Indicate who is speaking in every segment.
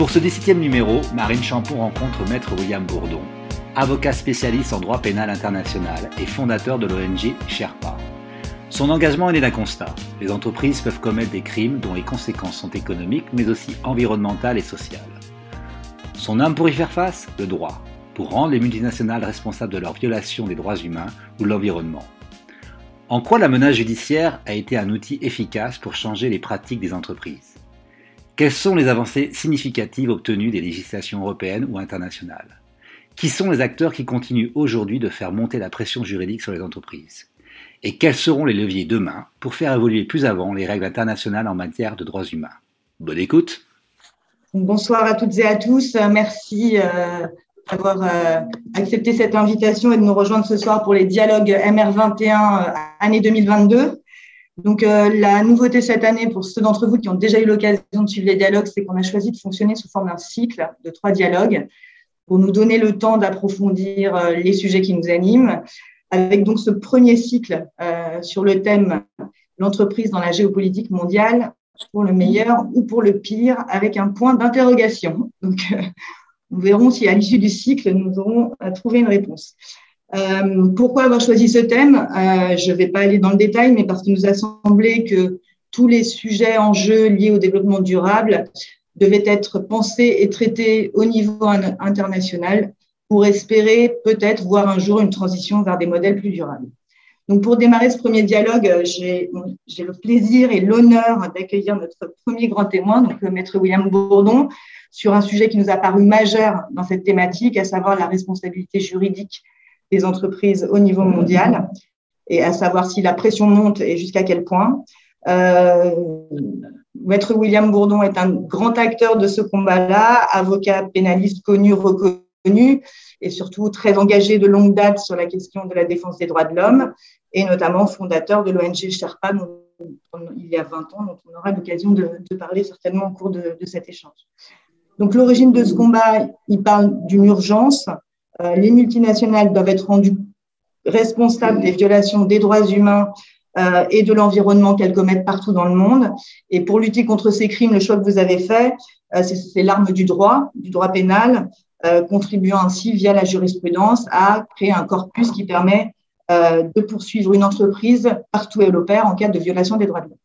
Speaker 1: Pour ce 17e numéro, Marine Champon rencontre Maître William Bourdon, avocat spécialiste en droit pénal international et fondateur de l'ONG Sherpa. Son engagement est né d'un constat. Les entreprises peuvent commettre des crimes dont les conséquences sont économiques mais aussi environnementales et sociales. Son âme pour y faire face Le droit, pour rendre les multinationales responsables de leur violation des droits humains ou de l'environnement. En quoi la menace judiciaire a été un outil efficace pour changer les pratiques des entreprises? Quelles sont les avancées significatives obtenues des législations européennes ou internationales? Qui sont les acteurs qui continuent aujourd'hui de faire monter la pression juridique sur les entreprises? Et quels seront les leviers demain pour faire évoluer plus avant les règles internationales en matière de droits humains? Bonne écoute
Speaker 2: Bonsoir à toutes et à tous. Merci euh, d'avoir euh, accepté cette invitation et de nous rejoindre ce soir pour les dialogues MR21 euh, année 2022. Donc, la nouveauté cette année pour ceux d'entre vous qui ont déjà eu l'occasion de suivre les dialogues, c'est qu'on a choisi de fonctionner sous forme d'un cycle de trois dialogues pour nous donner le temps d'approfondir euh, les sujets qui nous animent, avec donc ce premier cycle euh, sur le thème l'entreprise dans la géopolitique mondiale pour le meilleur ou pour le pire, avec un point d'interrogation. Donc, euh, nous verrons si à l'issue du cycle, nous aurons trouvé une réponse. Pourquoi avoir choisi ce thème? Je ne vais pas aller dans le détail, mais parce qu'il nous a semblé que tous les sujets en jeu liés au développement durable devait être pensé et traité au niveau international pour espérer peut-être voir un jour une transition vers des modèles plus durables. Donc, pour démarrer ce premier dialogue, euh, j'ai le plaisir et l'honneur d'accueillir notre premier grand témoin, donc le maître William Bourdon, sur un sujet qui nous a paru majeur dans cette thématique, à savoir la responsabilité juridique des entreprises au niveau mondial, et à savoir si la pression monte et jusqu'à quel point. Euh, Maître William Bourdon est un grand acteur de ce combat-là, avocat pénaliste connu, reconnu et surtout très engagé de longue date sur la question de la défense des droits de l'homme et notamment fondateur de l'ONG Sherpa il y a 20 ans, dont on aura l'occasion de, parler certainement au cours de, cet échange. Donc l'origine de ce combat, il parle d'une urgence. Euh, les multinationales doivent être rendues responsables des violations des droits humains euh, et de l'environnement qu'elles commettent partout dans le monde. Et pour lutter contre ces crimes, le choix que vous avez fait, euh, c'est l'arme du droit, du droit pénal, contribuant ainsi via la jurisprudence à créer un corpus qui permet de poursuivre une entreprise partout où elle opère en cas de violation des droits de l'homme.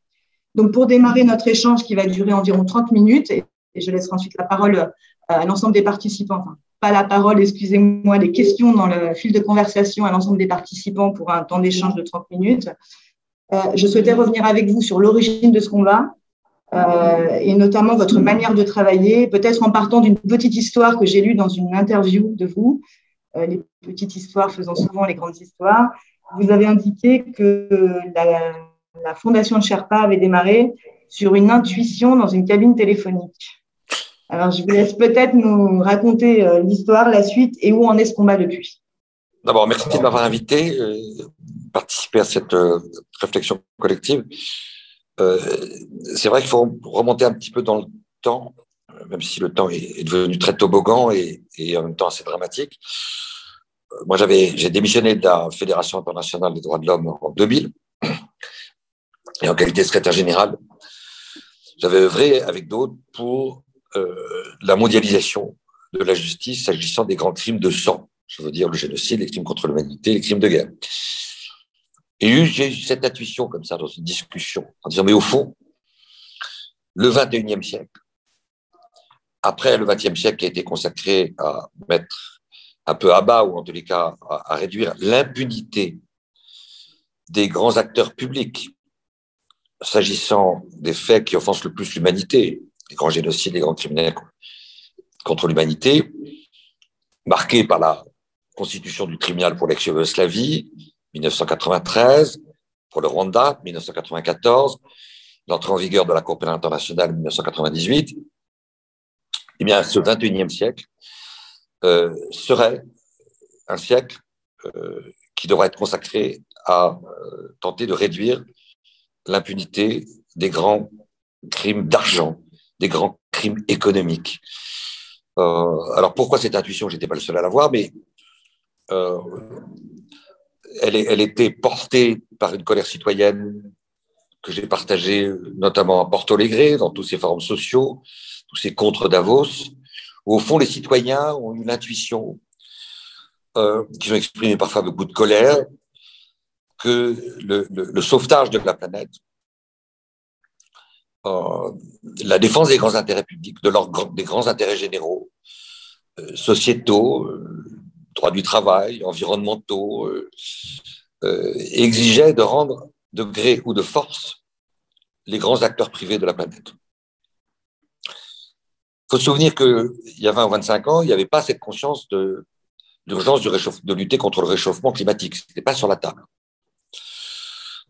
Speaker 2: Donc, pour démarrer notre échange qui va durer environ 30 minutes, et, je laisserai ensuite la parole à l'ensemble des participants, la parole, excusez-moi, les questions dans le fil de conversation à l'ensemble des participants pour un temps d'échange de 30 minutes. Euh, je souhaitais revenir avec vous sur l'origine de ce combat euh, et notamment votre manière de travailler, peut-être en partant d'une petite histoire que j'ai lue dans une interview de vous, euh, les petites histoires faisant souvent les grandes histoires. Vous avez indiqué que la, la fondation de Sherpa avait démarré sur une intuition dans une cabine téléphonique. Alors, je vous laisse peut-être nous raconter l'histoire, la suite et où en est ce combat depuis.
Speaker 3: D'abord, merci de m'avoir invité, euh, participer à cette euh, réflexion collective. Euh, c'est vrai qu'il faut remonter un petit peu dans le temps, même si le temps est, devenu très toboggan et, et, en même temps assez dramatique. Moi, j'avais, j'ai démissionné de la Fédération internationale des droits de l'homme en 2000 et en qualité de secrétaire général, j'avais œuvré avec d'autres pour la mondialisation de la justice s'agissant des grands crimes de sang je veux dire le génocide, les crimes contre l'humanité, les crimes de guerre. Et j'ai eu cette intuition comme ça dans une discussion, en disant, mais au fond, le 21e siècle, après le 20e siècle qui a été consacré à mettre un peu à bas, ou en tous les cas à, réduire l'impunité des grands acteurs publics, s'agissant des faits qui offensent le plus l'humanité, les grands génocides, les grands criminels contre l'humanité, marqués par la constitution du tribunal pour l'ex-Yougoslavie, 1993, pour le Rwanda, 1994, l'entrée en vigueur de la Cour pénale internationale, 1998, eh bien, ce 21e siècle euh, serait un siècle euh, qui devrait être consacré à euh, tenter de réduire l'impunité des grands crimes d'argent, des grands crimes économiques. alors pourquoi cette intuition J'étais pas le seul à l'avoir, mais euh, elle, était portée par une colère citoyenne que j'ai partagée notamment à Porto Alegre, dans tous ses forums sociaux, tous ces contre Davos, où au fond les citoyens ont une intuition, euh, qu'ils ont exprimé parfois beaucoup de colère, que le, sauvetage de la planète, euh, la défense des grands intérêts publics, de leurs des grands intérêts généraux, euh, sociétaux, droits du travail, environnementaux, exigeait de rendre de gré ou de force les grands acteurs privés de la planète. Il faut se souvenir qu'il y a 20 ou 25 ans, il n'y avait pas cette conscience de l'urgence de lutter contre le réchauffement climatique. Ce n'était pas sur la table.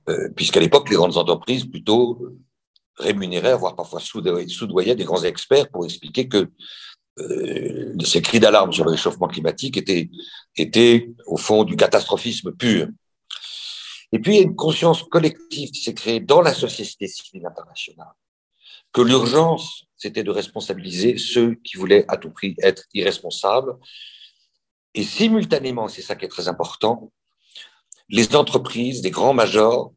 Speaker 3: Euh, puisqu'à l'époque, les grandes entreprises plutôt rémunéraient, voire parfois soudoyaient des grands experts pour expliquer que euh, ces cris d'alarme sur le réchauffement climatique étaient, étaient au fond du catastrophisme pur. Et puis, il y a une conscience collective qui s'est créée dans la société civile internationale, que l'urgence, c'était de responsabiliser ceux qui voulaient à tout prix être irresponsables. Et simultanément, c'est ça qui est très important, les entreprises, les grands majors,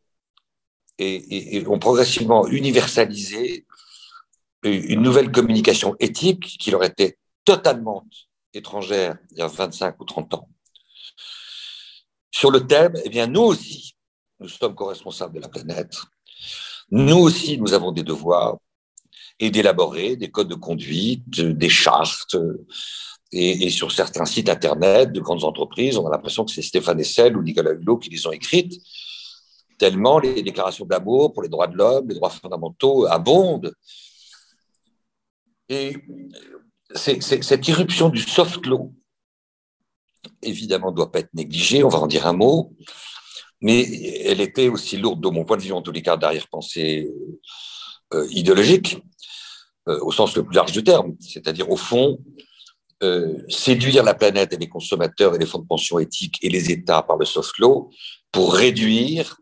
Speaker 3: et, ont progressivement universalisé une nouvelle communication éthique qui leur était totalement étrangère il y a 25 ou 30 ans. Sur le thème, eh bien, nous aussi, nous sommes co-responsables de la planète. Nous aussi, nous avons des devoirs et d'élaborer des codes de conduite, des chartes. Et, sur certains sites Internet de grandes entreprises, on a l'impression que c'est Stéphane Essel ou Nicolas Hulot qui les ont écrites, tellement les déclarations d'amour pour les droits de l'homme, les droits fondamentaux abondent. Et cette irruption du soft law, évidemment, ne doit pas être négligée, on va en dire un mot mais elle était aussi lourde, de mon point de vue, en tous les cas, d'arrière-pensée euh, idéologique, euh, au sens le plus large du terme, c'est-à-dire, au fond, euh, séduire la planète et les consommateurs et les fonds de pension éthiques et les États par le soft law pour réduire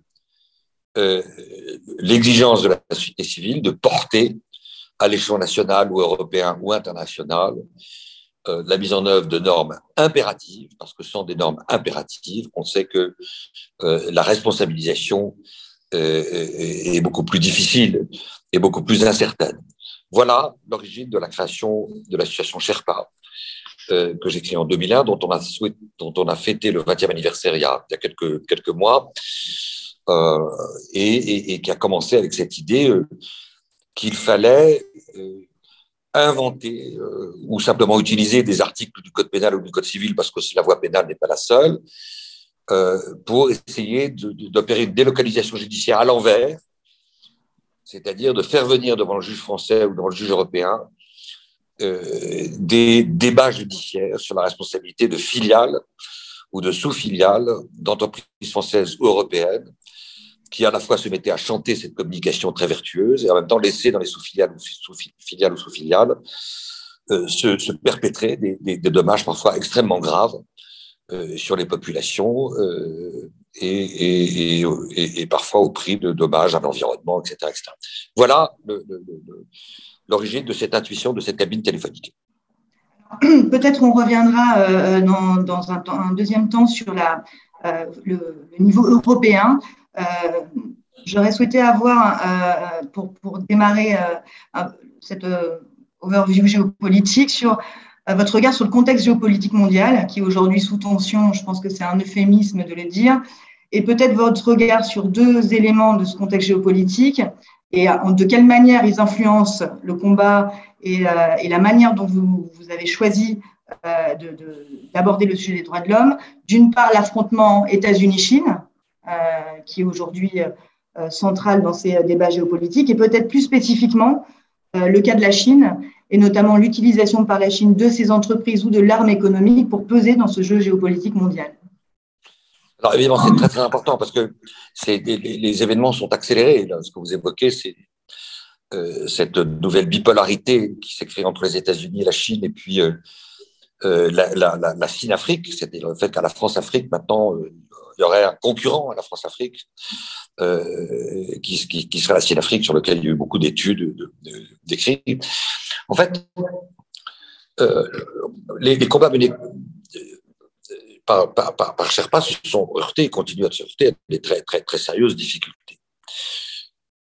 Speaker 3: l'exigence de la société civile de porter à l'échelon national ou européen ou international euh, la mise en œuvre de normes impératives, parce que sans des normes impératives, on sait que euh, la responsabilisation euh, est beaucoup plus difficile et beaucoup plus incertaine. Voilà l'origine de la création de l'association Sherpa, que j'ai créée en 2001, dont on a, fêté le 20e anniversaire il y a, quelques mois, et, et, qui a commencé avec cette idée qu'il fallait inventer euh, ou simplement utiliser des articles du code pénal ou du code civil, parce que la voie pénale n'est pas la seule, euh, pour essayer d'opérer une délocalisation judiciaire à l'envers, c'est-à-dire de faire venir devant le juge français ou devant le juge européen euh, des débats judiciaires sur la responsabilité de filiales ou de sous-filiales d'entreprises françaises ou européennes qui à la fois se mettait à chanter cette communication très vertueuse et en même temps laisser dans les sous-filiales ou sous-filiales ou sous-filiales euh, se, perpétrer des, dommages parfois extrêmement graves euh, sur les populations euh, et, parfois au prix de dommages à l'environnement, etc.. Voilà l'origine de cette intuition de cette cabine téléphonique.
Speaker 2: Peut-être on reviendra dans, un, deuxième temps sur la, le, niveau européen. Euh, j'aurais souhaité avoir, euh, pour, pour, démarrer euh, cette overview géopolitique, sur votre regard sur le contexte géopolitique mondial, qui est aujourd'hui sous tension, je pense que c'est un euphémisme de le dire, et peut-être votre regard sur deux éléments de ce contexte géopolitique et de quelle manière ils influencent le combat et, la manière dont vous avez choisi d'aborder le sujet des droits de l'homme. D'une part, l'affrontement États-Unis-Chine, euh, qui est aujourd'hui euh, centrale dans ces débats géopolitiques, et peut-être plus spécifiquement euh, le cas de la Chine, et notamment l'utilisation par la Chine de ses entreprises ou de l'arme économique pour peser dans ce jeu géopolitique mondial.
Speaker 3: Alors évidemment, c'est très très important parce que les, les, événements sont accélérés. ce que vous évoquez, c'est cette nouvelle bipolarité qui s'est créée entre les États-Unis et la Chine, et puis la, la, la, Chine-Afrique, c'est-à-dire le fait qu'à la France-Afrique, maintenant, il y aurait un concurrent à la France-Afrique euh, qui, qui, serait la Chine-Afrique, sur lequel il y a eu beaucoup d'études, d'écrits. En fait, euh, les, combats menés euh, par, par Sherpa se sont heurtés et continuent à se heurter à des très, très, très sérieuses difficultés.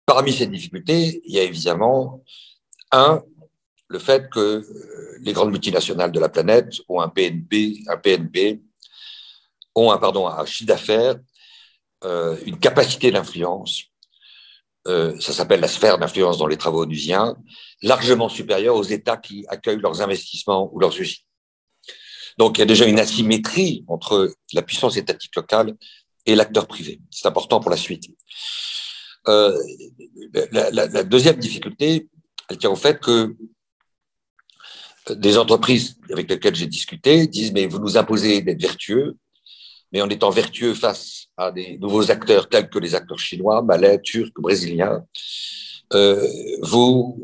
Speaker 3: Parmi ces difficultés, il y a évidemment, un, le fait que euh, les grandes multinationales de la planète ont un PNP, un PNP, ont un, pardon, un chiffre d'affaires, euh, une capacité d'influence, euh, ça s'appelle la sphère d'influence dans les travaux onusiens, largement supérieure aux États qui accueillent leurs investissements ou leurs usines. Donc il y a déjà une asymétrie entre la puissance étatique locale et l'acteur privé. C'est important pour la suite. Euh, la, la, la, deuxième difficulté, elle tient au fait que des entreprises avec lesquelles j'ai discuté disent mais vous nous imposez d'être vertueux, mais en étant vertueux face à des nouveaux acteurs tels que les acteurs chinois, malais, turcs, brésiliens, euh, vous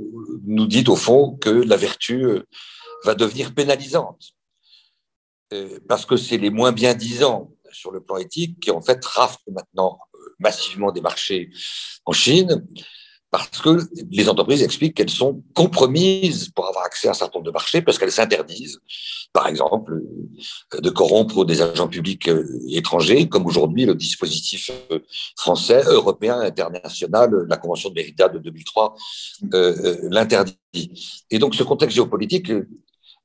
Speaker 3: nous dites au fond que la vertu euh, va devenir pénalisante. Euh, parce que c'est les moins bien disants sur le plan éthique qui en fait raflent maintenant massivement des marchés en Chine parce que les entreprises expliquent qu'elles sont compromises pour avoir accès à un certain nombre de marchés, parce qu'elles s'interdisent, par exemple, de corrompre des agents publics euh, étrangers, comme aujourd'hui le dispositif euh, français, européen, international, la Convention de Mérida de 2003 euh, l'interdit. Et donc ce contexte géopolitique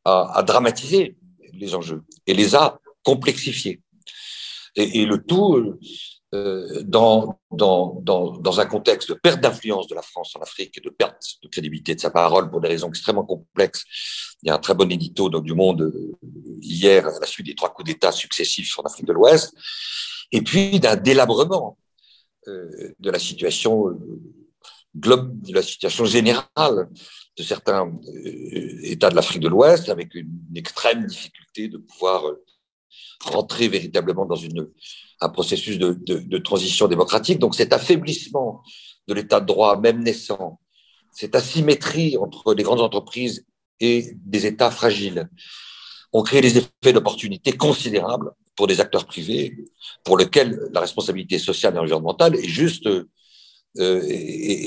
Speaker 3: a, dramatisé les enjeux et les a complexifiés. Et le tout euh, dans, un contexte de perte d'influence de la France en Afrique et de perte de crédibilité de sa parole pour des raisons extrêmement complexes. Il y a un très bon édito du Monde euh, hier à la suite des trois coups d'État successifs en Afrique de l'Ouest, et puis d'un délabrement euh, de la situation globe, de la situation générale de certains États de l'Afrique de l'Ouest, avec une, extrême difficulté de pouvoir rentrer véritablement dans une un processus de, transition démocratique. Donc cet affaiblissement de l'état de droit, même naissant, cette asymétrie entre les grandes entreprises et des États fragiles, ont créé des effets d'opportunité considérables pour des acteurs privés, pour lesquels la responsabilité sociale et environnementale est juste, euh,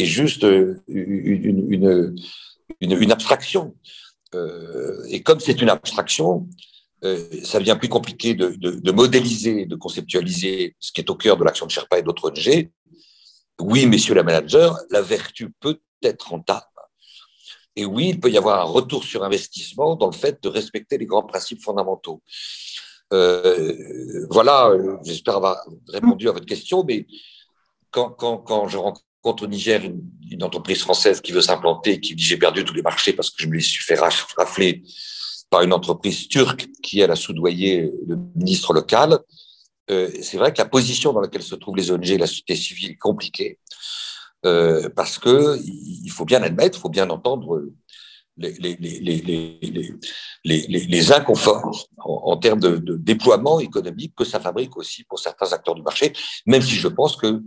Speaker 3: juste une, une, une, une abstraction. Euh, et comme c'est une abstraction, euh, ça devient plus compliqué de, modéliser, de conceptualiser ce qui est au cœur de l'action de Sherpa et d'autres ONG. Oui, messieurs les managers, la vertu peut être rentable. Et oui, il peut y avoir un retour sur investissement dans le fait de respecter les grands principes fondamentaux. Euh, voilà, j'espère avoir répondu à votre question, mais quand, je rencontre au Niger une, entreprise française qui veut s'implanter, qui dit j'ai perdu tous les marchés parce que je me les suis fait rafler par une entreprise turque qui, elle, a soudoyé le ministre local. Euh, c'est vrai que la position dans laquelle se trouvent les ONG et la société civile est compliquée, euh, parce que il faut bien admettre, il faut bien entendre les, les, les, les, inconforts en, en termes de, de, déploiement économique que ça fabrique aussi pour certains acteurs du marché, même si je pense que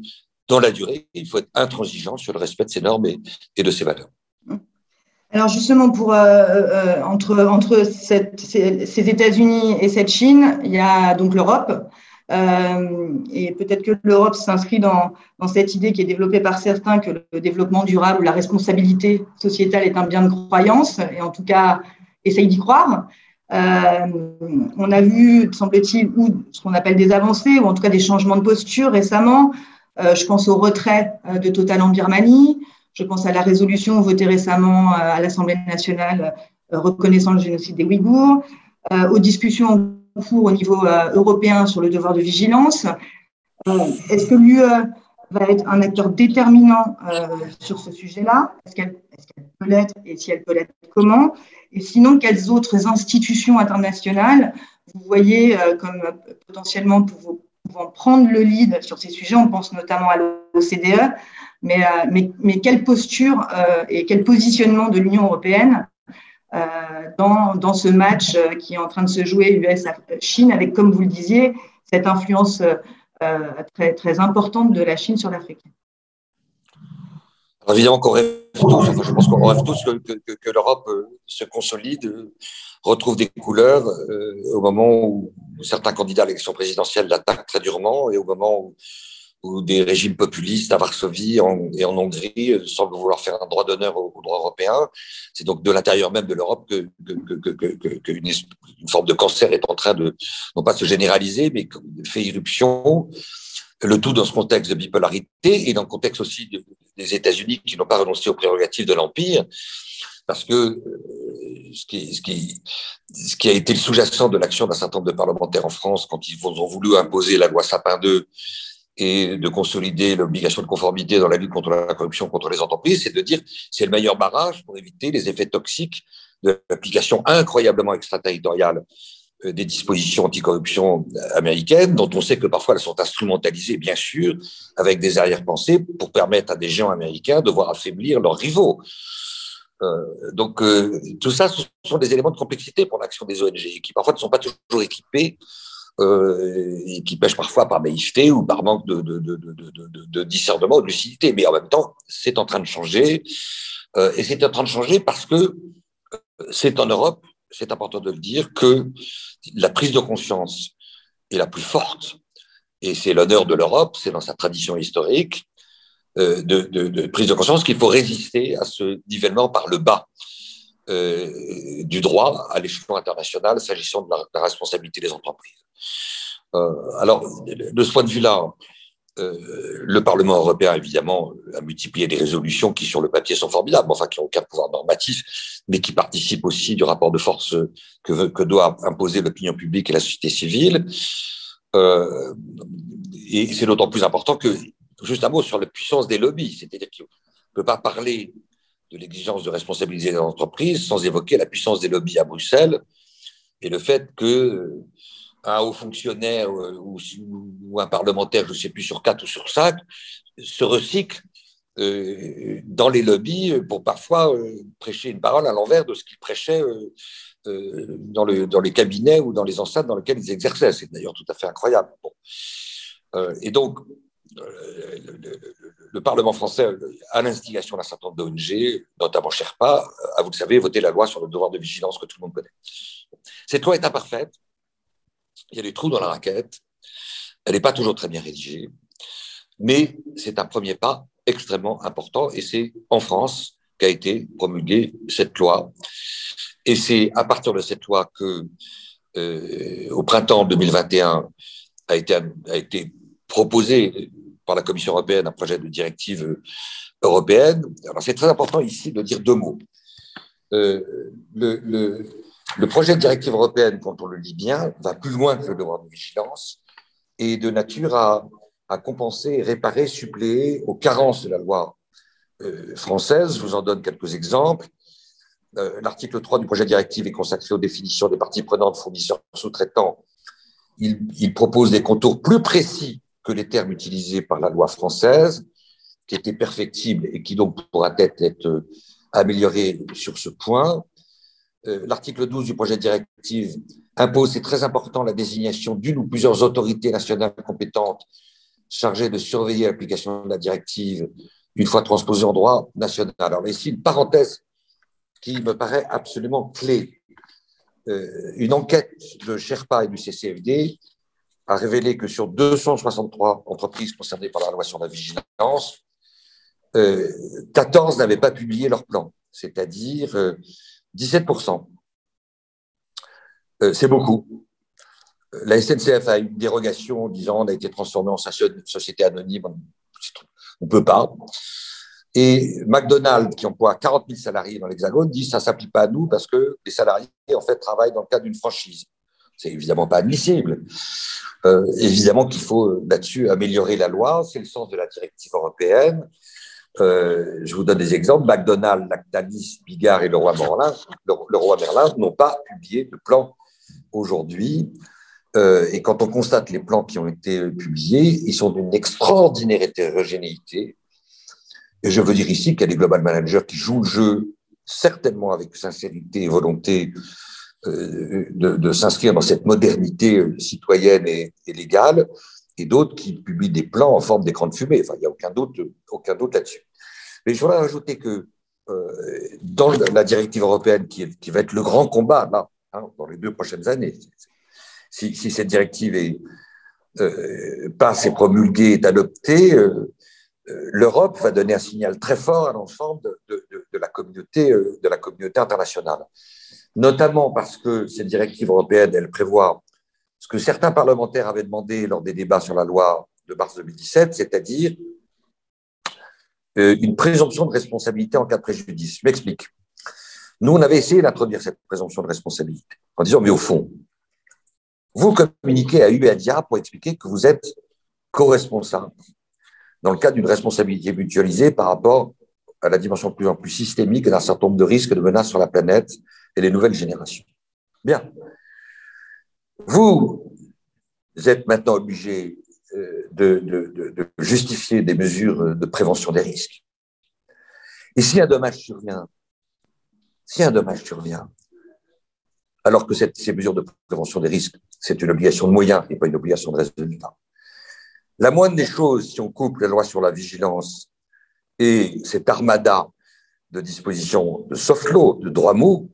Speaker 3: dans la durée, il faut être intransigeant sur le respect de ces normes et, et de ces valeurs.
Speaker 2: Alors justement, pour, euh, euh, entre, ces, États-Unis et cette Chine, il y a donc l'Europe. Euh, et peut-être que l'Europe s'inscrit dans, cette idée qui est développée par certains que le développement durable ou la responsabilité sociétale est un bien de croyance, et en tout cas essaye d'y croire. On a vu, semble-t-il, ou ce qu'on appelle des avancées, ou en tout cas des changements de posture récemment. Je pense au retrait de Total en Birmanie, je pense à la résolution votée récemment euh, à l'Assemblée nationale euh, reconnaissant le génocide des Ouïghours, euh, aux discussions en cours au niveau européen sur le devoir de vigilance. Est-ce que l'UE va être un acteur déterminant sur ce sujet-là? Est-ce qu'elle peut l'être et si elle peut l'être, comment? Et sinon, quelles autres institutions internationales vous voyez comme potentiellement pouvant prendre le lead sur ces sujets? On pense notamment à l'OCDE, mais, euh, mais, quelle posture euh, et quel positionnement de l'Union européenne euh, dans, ce match qui est en train de se jouer US-Chine, avec, comme vous le disiez, cette influence très, importante de la Chine sur l'Afrique?
Speaker 3: Évidemment qu'on rêve tous, je pense qu'on rêve tous que l'Europe se consolide, retrouve des couleurs au moment où certains candidats à l'élection présidentielle l'attaquent très durement et au moment où ou des régimes populistes à Varsovie et en Hongrie euh, semblent vouloir faire un droit d'honneur au, droit européen. C'est donc de l'intérieur même de l'Europe qu'une que, une, forme de cancer est en train de, non pas se généraliser, mais fait irruption. Le tout dans ce contexte de bipolarité et dans le contexte aussi de, des États-Unis qui n'ont pas renoncé aux prérogatives de l'Empire, parce que euh, ce, qui, ce, qui, ce qui a été le sous-jacent de l'action d'un certain nombre de parlementaires en France quand ils ont voulu imposer la loi Sapin 2 et de consolider l'obligation de conformité dans la lutte contre la corruption contre les entreprises, c'est de dire c'est le meilleur barrage pour éviter les effets toxiques de l'application incroyablement extraterritoriale euh, des dispositions anticorruption américaines, dont on sait que parfois elles sont instrumentalisées, bien sûr, avec des arrière-pensées pour permettre à des géants américains de voir affaiblir leurs rivaux. Euh, donc, euh, tout ça, ce sont des éléments de complexité pour l'action des ONG, qui parfois ne sont pas toujours équipés euh, et qui pêchent parfois par naïveté ou par manque de, de, de, de, discernement ou de lucidité. Mais en même temps, c'est en train de changer. Euh, et c'est en train de changer parce que c'est en Europe, c'est important de le dire, que la prise de conscience est la plus forte. Et c'est l'honneur de l'Europe, c'est dans sa tradition historique, euh, de, prise de conscience qu'il faut résister à ce nivellement par le bas euh, du droit à l'échelon international s'agissant de la, responsabilité des entreprises. Euh, alors, de ce point de vue-là, euh, le Parlement européen, évidemment, a multiplié des résolutions qui, sur le papier, sont formidables, enfin, qui n'ont aucun pouvoir normatif, mais qui participent aussi du rapport de force que, doit imposer l'opinion publique et la société civile. Euh, et c'est d'autant plus important que juste un mot sur la puissance des lobbies, c'est-à-dire qu'on ne peut pas parler de l'exigence de responsabiliser les entreprises sans évoquer la puissance des lobbies à Bruxelles et le fait que un haut fonctionnaire euh, ou, un parlementaire, je ne sais plus sur quatre ou sur cinq, se recycle euh, dans les lobbies pour parfois prêcher une parole à l'envers de ce qu'il prêchait dans, le, dans les cabinets ou dans les enceintes dans lesquelles ils exerçaient. C'est d'ailleurs tout à fait incroyable. et donc, euh, le, Parlement français, à l'instigation d'un certain nombre d'ONG, notamment Sherpa, a, vous le savez, voté la loi sur le devoir de vigilance que tout le monde connaît. Cette loi est imparfaite, il y a des trous dans la raquette, elle n'est pas toujours très bien rédigée, mais c'est un premier pas extrêmement important et c'est en France qu'a été promulguée cette loi. Et c'est à partir de cette loi que, euh, au printemps 2021, a été, proposé par la Commission européenne un projet de directive européenne. Alors c'est très important ici de dire deux mots. Euh, le, le, projet de directive européenne, quand on le lit bien, va plus loin que le devoir de vigilance et de nature à, à compenser, réparer, suppléer aux carences de la loi euh, française. Je vous en donne quelques exemples. Euh, L'article 3 du projet de directive est consacré aux définitions des parties prenantes, fournisseurs, sous-traitants. Il, il propose des contours plus précis que les termes utilisés par la loi française, qui étaient perfectibles et qui donc pourra être, être améliorés sur ce point. Euh, l'article 12 du projet de directive impose, c'est très important, la désignation d'une ou plusieurs autorités nationales compétentes chargées de surveiller l'application de la directive une fois transposée en droit national. Alors ici, une parenthèse qui me paraît absolument clé. Euh, une enquête de Sherpa et du CCFD a révélé que sur 263 entreprises concernées par la loi sur la vigilance, 14 euh, n'avaient pas publié leur plan, c'est-à-dire 17%. Euh, euh, c'est beaucoup. La SNCF a une dérogation disant on a été transformé en société anonyme. On ne peut pas. Et McDonald's, qui emploie 40 000 salariés dans l'Hexagone, dit ça ne s'applique pas à nous parce que les salariés, en fait, travaillent dans le cadre d'une franchise. C'est évidemment pas admissible. Euh, évidemment qu'il faut euh, là-dessus améliorer la loi, c'est le sens de la directive européenne. Euh, je vous donne des exemples. McDonald's, Lactalis, Bigard et le roi Merlin, le, roi Merlin n'ont pas publié de plan aujourd'hui. Euh, et quand on constate les plans qui ont été publiés, ils sont d'une extraordinaire hétérogénéité. Et je veux dire ici qu'il y a des global managers qui jouent le jeu certainement avec sincérité et volonté euh, de, s'inscrire dans cette modernité citoyenne et, légale, et d'autres qui publient des plans en forme d'écran de fumée. Enfin, il n'y a aucun doute, aucun doute là-dessus. Mais je voudrais rajouter que euh, dans la directive européenne, qui, va être le grand combat là, hein, dans les deux prochaines années, si, cette directive est, euh, passe et promulguée, est adoptée, euh, l'Europe va donner un signal très fort à l'ensemble de, la communauté, de la communauté internationale notamment parce que cette directive européenne, elle prévoit ce que certains parlementaires avaient demandé lors des débats sur la loi de mars 2017, c'est-à-dire euh, une présomption de responsabilité en cas de préjudice. Je m'explique. Nous, on avait essayé d'introduire cette présomption de responsabilité en disant, mais au fond, vous communiquez à UEADIA pour expliquer que vous êtes co-responsable dans le cadre d'une responsabilité mutualisée par rapport à la dimension de plus en plus systémique d'un certain nombre de risques et de menaces sur la planète et les nouvelles générations. Bien. Vous êtes maintenant obligé euh, de, justifier des mesures de prévention des risques. Et si un dommage survient, si un dommage survient, alors que ces mesures de prévention des risques, c'est une obligation de moyens et pas une obligation de résultat. La moindre des choses, si on coupe la loi sur la vigilance et cette armada de dispositions de soft law, de droit mot,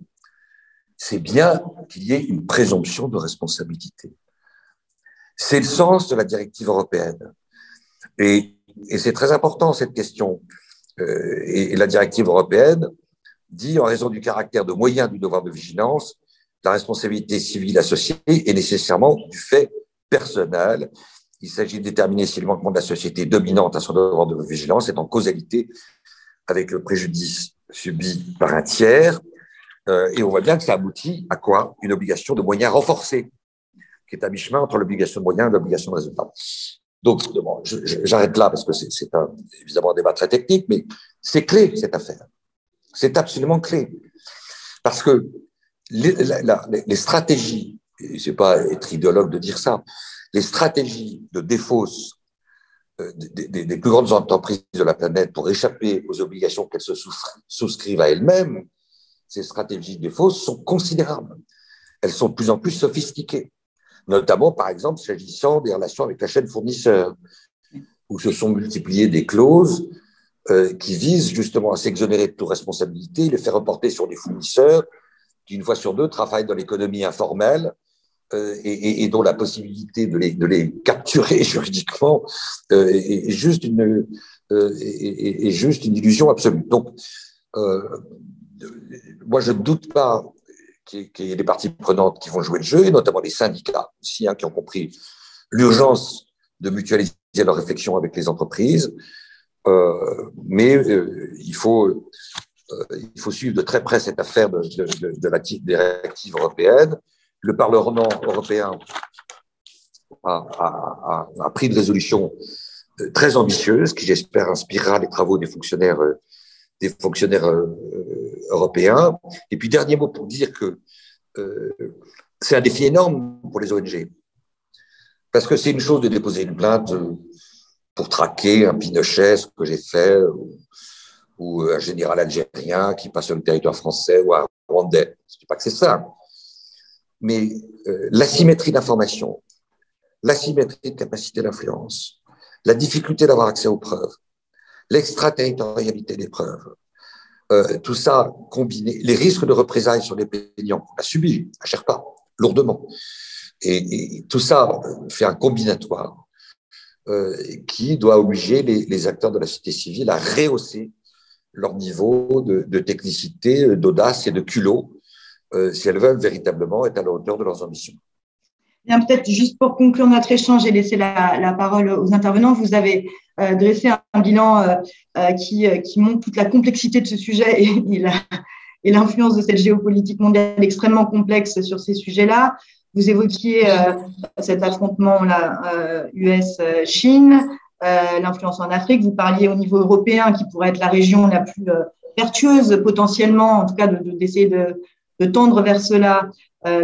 Speaker 3: c'est bien qu'il y ait une présomption de responsabilité. C'est le sens de la directive européenne. Et, c'est très important cette question. Euh, et, la directive européenne dit, en raison du caractère de moyen du devoir de vigilance, la responsabilité civile associée est nécessairement du fait personnel. Il s'agit de déterminer si le manquement de la société dominante à son devoir de vigilance est en causalité avec le préjudice subi par un tiers. Euh, et on voit bien que ça aboutit à quoi? Une obligation de moyens renforcée qui est à mi-chemin entre l'obligation de moyens et l'obligation de résultat. Donc, j'arrête là parce que c'est évidemment un débat très technique, mais c'est clé cette affaire. C'est absolument clé. Parce que les, les stratégies, c'est pas être idéologue de dire ça, les stratégies de défausse euh, des, plus grandes entreprises de la planète pour échapper aux obligations qu'elles se souscrivent à elles-mêmes, ces stratégies de défausse sont considérables. Elles sont de plus en plus sophistiquées notamment par exemple s'agissant des relations avec la chaîne fournisseur, où se sont multipliées des clauses euh, qui visent justement à s'exonérer de toute responsabilité, les faire reporter sur des fournisseurs qui, une fois sur deux, travaillent dans l'économie informelle euh, et, dont la possibilité de les, de les capturer juridiquement euh, est, juste une, est, juste une illusion absolue. Donc, moi, je ne doute pas qu'il y ait des parties prenantes qui vont jouer le jeu, et notamment les syndicats aussi, hein, qui ont compris l'urgence de mutualiser leur réflexion avec les entreprises. Euh, mais euh, il, faut, euh, il faut suivre de très près cette affaire de, de, de la directive européenne. Le Parlement européen a, pris une résolution très ambitieuse qui, j'espère, inspirera les travaux des fonctionnaires des fonctionnaires euh. Et puis, dernier mot pour dire que euh, c'est un défi énorme pour les ONG. Parce que c'est une chose de déposer une plainte euh, pour traquer un Pinochet, ce que j'ai fait, ou, un général algérien qui passe sur le territoire français, ou un Rwandais. Je ne dis pas que c'est ça. Mais l'asymétrie d'information, l'asymétrie de capacité d'influence, la difficulté d'avoir accès aux preuves, l'extraterritorialité des preuves, euh, tout ça combiné, les risques de représailles sur les plaignants qu'on a subis à Sherpa, lourdement, et, tout ça fait un combinatoire euh, qui doit obliger les, acteurs de la société civile à rehausser leur niveau de, technicité, d'audace et de culot euh, si elles veulent véritablement être à la hauteur de leurs ambitions.
Speaker 2: Peut-être juste pour conclure notre échange et laisser la, parole aux intervenants, vous avez euh, dresser un bilan euh, euh, qui, montre toute la complexité de ce sujet et, l'influence de cette géopolitique mondiale extrêmement complexe sur ces sujets-là. Vous évoquiez cet affrontement-là US-Chine, l'influence en Afrique. Vous parliez au niveau européen qui pourrait être la région la plus vertueuse potentiellement, en tout cas d'essayer de, de, tendre vers cela.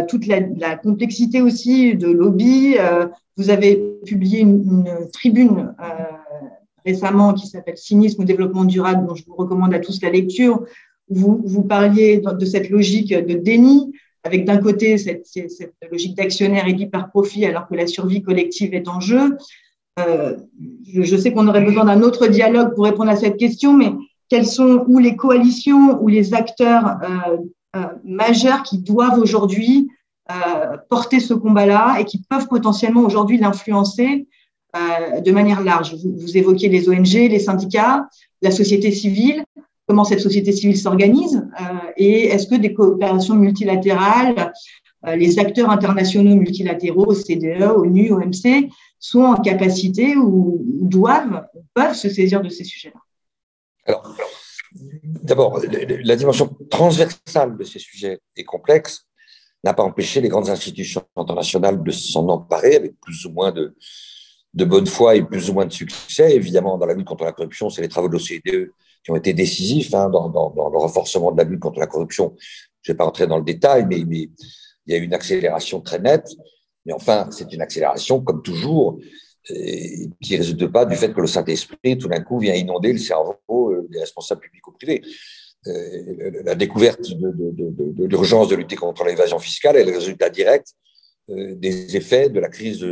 Speaker 2: toute la, complexité aussi de lobby. vous avez publié une, une tribune récemment qui s'appelle Cynisme ou développement durable, dont je vous recommande à tous la lecture. Vous, vous parliez de cette logique de déni, avec d'un côté cette, logique d'actionnaire et d'hyper-profit, alors que la survie collective est en jeu. Euh, je, sais qu'on aurait besoin d'un autre dialogue pour répondre à cette question, mais quelles sont ou les coalitions ou les acteurs euh, euh, majeurs qui doivent aujourd'hui euh, porter ce combat-là et qui peuvent potentiellement aujourd'hui l'influencer euh, de manière large. Vous, évoquiez les ONG, les syndicats, la société civile, comment cette société civile s'organise euh, et est-ce que des coopérations multilatérales, euh, les acteurs internationaux multilatéraux, CDE, ONU, OMC, sont en capacité ou doivent, peuvent se saisir de ces sujets-là?
Speaker 3: Alors, d'abord, la dimension transversale de ces sujets est complexe, n'a pas empêché les grandes institutions internationales de s'en emparer avec plus ou moins de, de bonne foi et plus ou moins de succès. Évidemment, dans la lutte contre la corruption, c'est les travaux de l'OCDE qui ont été décisifs hein, dans, le renforcement de la lutte contre la corruption. Je ne vais pas rentrer dans le détail, mais, mais il y a une accélération très nette. Mais enfin, c'est une accélération, comme toujours, qui ne résulte pas du fait que le Saint-Esprit, tout d'un coup, vient inonder le cerveau euh, des responsables publics ou privés. Euh, la découverte de, l'urgence de lutter contre l'évasion fiscale est le résultat direct euh, des effets de la crise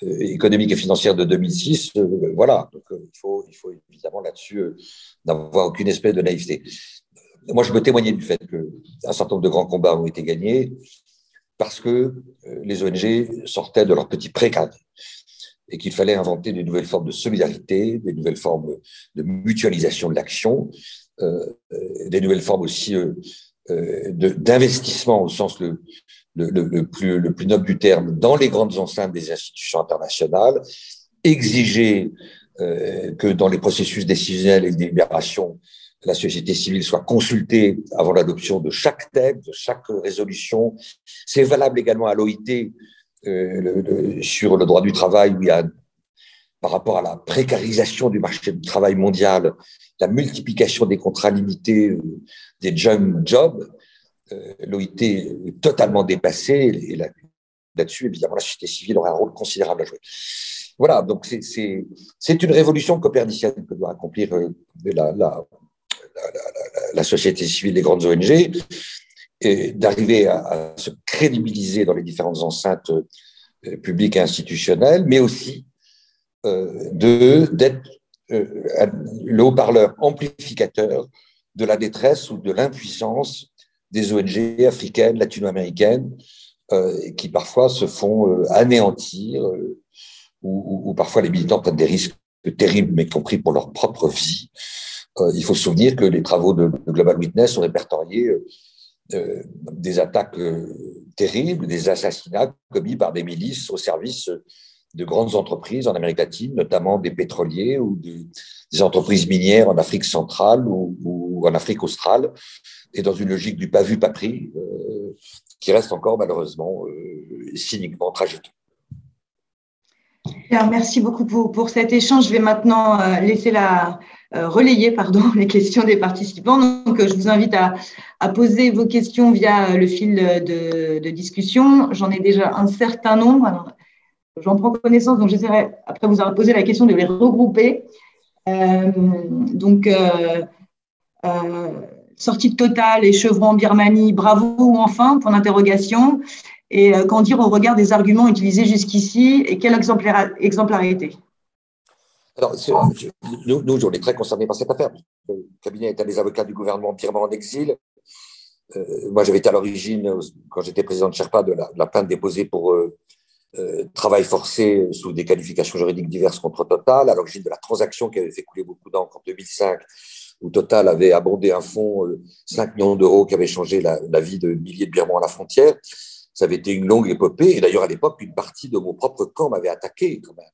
Speaker 3: économique et financière de 2006. Voilà, donc il, faut, il faut évidemment là-dessus n'avoir aucune espèce de naïveté. Moi, je peux témoigner du fait qu'un certain nombre de grands combats ont été gagnés parce que les ONG sortaient de leur petit précadre et qu'il fallait inventer de nouvelles formes de solidarité, des nouvelles formes de mutualisation de l'action, euh des nouvelles formes aussi euh, euh d'investissement au sens le, le, le, plus, le plus noble du terme dans les grandes enceintes des institutions internationales, exiger euh, que dans les processus décisionnels et de délibération, la société civile soit consultée avant l'adoption de chaque texte, de chaque résolution. C'est valable également à l'OIT, euh, sur le droit du travail, où il y a, par rapport à la précarisation du marché du travail mondial, la multiplication des contrats limités, euh, des junk jobs, euh, l'OIT est totalement dépassée et là-dessus, évidemment, la société civile aura un rôle considérable à jouer. Voilà, donc c'est une révolution copernicienne que doit accomplir la, société civile des grandes ONG d'arriver à, se crédibiliser dans les différentes enceintes euh, publiques et institutionnelles, mais aussi euh, d'être euh, le haut-parleur amplificateur de la détresse ou de l'impuissance des ONG africaines, latino-américaines, qui parfois se font anéantir, ou, parfois les militants prennent des risques terribles, mais compris pour leur propre vie. il faut se souvenir que les travaux de, de Global Witness ont répertorié euh, des attaques euh, terribles, des assassinats commis par des milices au service de grandes entreprises en Amérique latine, notamment des pétroliers ou des entreprises minières en Afrique centrale ou, en Afrique australe, et dans une logique du pas vu, pas pris, euh, qui reste encore malheureusement cyniquement tragique.
Speaker 2: merci beaucoup pour, cet échange. Je vais maintenant laisser la, euh, relayer pardon, les questions des participants. Donc, je vous invite à, à poser vos questions via le fil de, discussion. J'en ai déjà un certain nombre. J'en prends connaissance, donc j'essaierai, après vous avoir posé la question, de les regrouper. Euh, donc, euh, euh, sortie de Total et Chevron en Birmanie, bravo ou enfin, pour l'interrogation. Et qu'en dire au regard des arguments utilisés jusqu'ici et quelle exemplarité?
Speaker 3: Alors, nous, nous, on est très concernés par cette affaire. Le cabinet est un des avocats du gouvernement birman en exil. Euh, moi, j'avais été à l'origine, quand j'étais président de Sherpa, de la, plainte déposée pour euh, euh, travail forcé sous des qualifications juridiques diverses contre Total, à l'origine de la transaction qui avait fait couler beaucoup d'encre en 2005, où Total avait abondé un fonds, 5 millions d'euros, qui avait changé la, vie de milliers de Birmans à la frontière. Ça avait été une longue épopée. Et d'ailleurs, à l'époque, une partie de mon propre camp m'avait attaqué quand même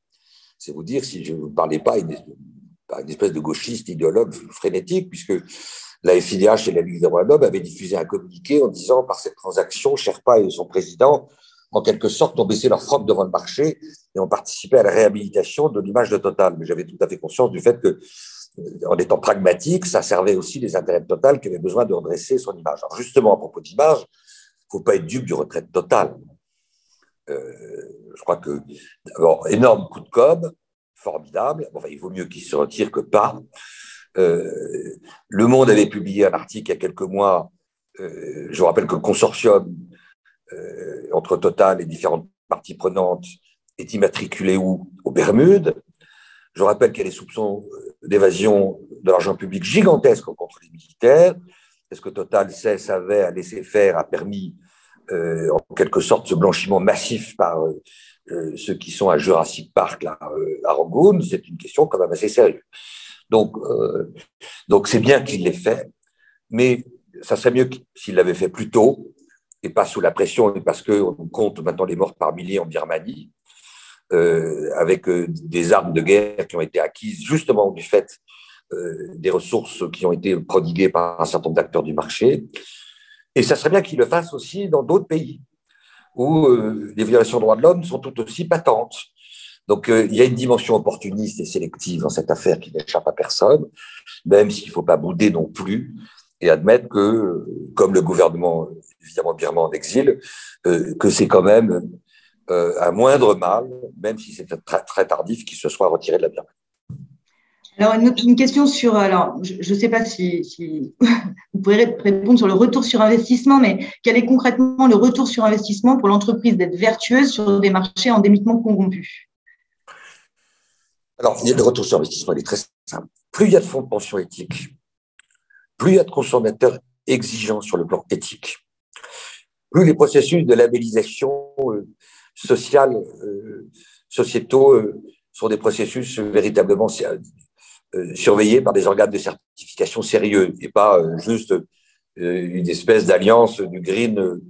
Speaker 3: c'est vous dire si je ne parlais pas une, une espèce de gauchiste idéologue frénétique, puisque la FIDH et la Ligue des droits de l'homme avaient diffusé un communiqué en disant par cette transaction, Sherpa et son président, en quelque sorte, ont baissé leur froc devant le marché et ont participé à la réhabilitation de l'image de Total. Mais j'avais tout à fait conscience du fait que, euh, en étant pragmatique, ça servait aussi les intérêts de Total qui avaient besoin de redresser son image. Alors justement, à propos d'image, il ne faut pas être dupe du retrait de Total. Euh, je crois que, d'abord, énorme coup de com', formidable. Enfin, il vaut mieux qu'il se retire que pas. Euh, le Monde avait publié un article il y a quelques mois. Euh, je vous rappelle que le consortium entre Total et différentes parties prenantes est immatriculé où? Aux Bermudes. Je rappelle qu'il y a des soupçons d'évasion de l'argent public gigantesques contre les militaires. Est-ce que Total sait, savait, a laissé faire, a permis euh, en quelque sorte ce blanchiment massif par euh, euh, ceux qui sont à Jurassic Park, là, à Rangoon, c'est une question quand même assez sérieuse. Donc, donc c'est bien qu'il l'ait fait, mais ça serait mieux s'il l'avait fait plus tôt et pas sous la pression, parce qu'on compte maintenant les morts par milliers en Birmanie, avec des armes de guerre qui ont été acquises justement du fait des ressources qui ont été prodiguées par un certain nombre d'acteurs du marché. Et ça serait bien qu'ils le fassent aussi dans d'autres pays où les violations des droits de l'homme sont tout aussi patentes. Donc, il y a une dimension opportuniste et sélective dans cette affaire qui n'échappe à personne, même s'il ne faut pas bouder non plus et admettre que, comme le gouvernement évidemment birman en exil, euh, que c'est quand même euh, un moindre mal, même si c'est très, tardif, qu'il se soit retiré de la Birmanie.
Speaker 2: Alors, une, question sur. Alors, je ne sais pas si, si, vous pourrez répondre sur le retour sur investissement, mais quel est concrètement le retour sur investissement pour l'entreprise d'être vertueuse sur des marchés endémiquement corrompus?
Speaker 3: Alors, le retour sur investissement, il est très simple. Plus il y a de fonds de pension éthiques, plus il y a de consommateurs exigeants sur le plan éthique, plus les processus de labellisation euh, sociale, euh, sociétaux euh, sont des processus véritablement surveillés par des organes de certification sérieux et pas juste une espèce d'alliance du green,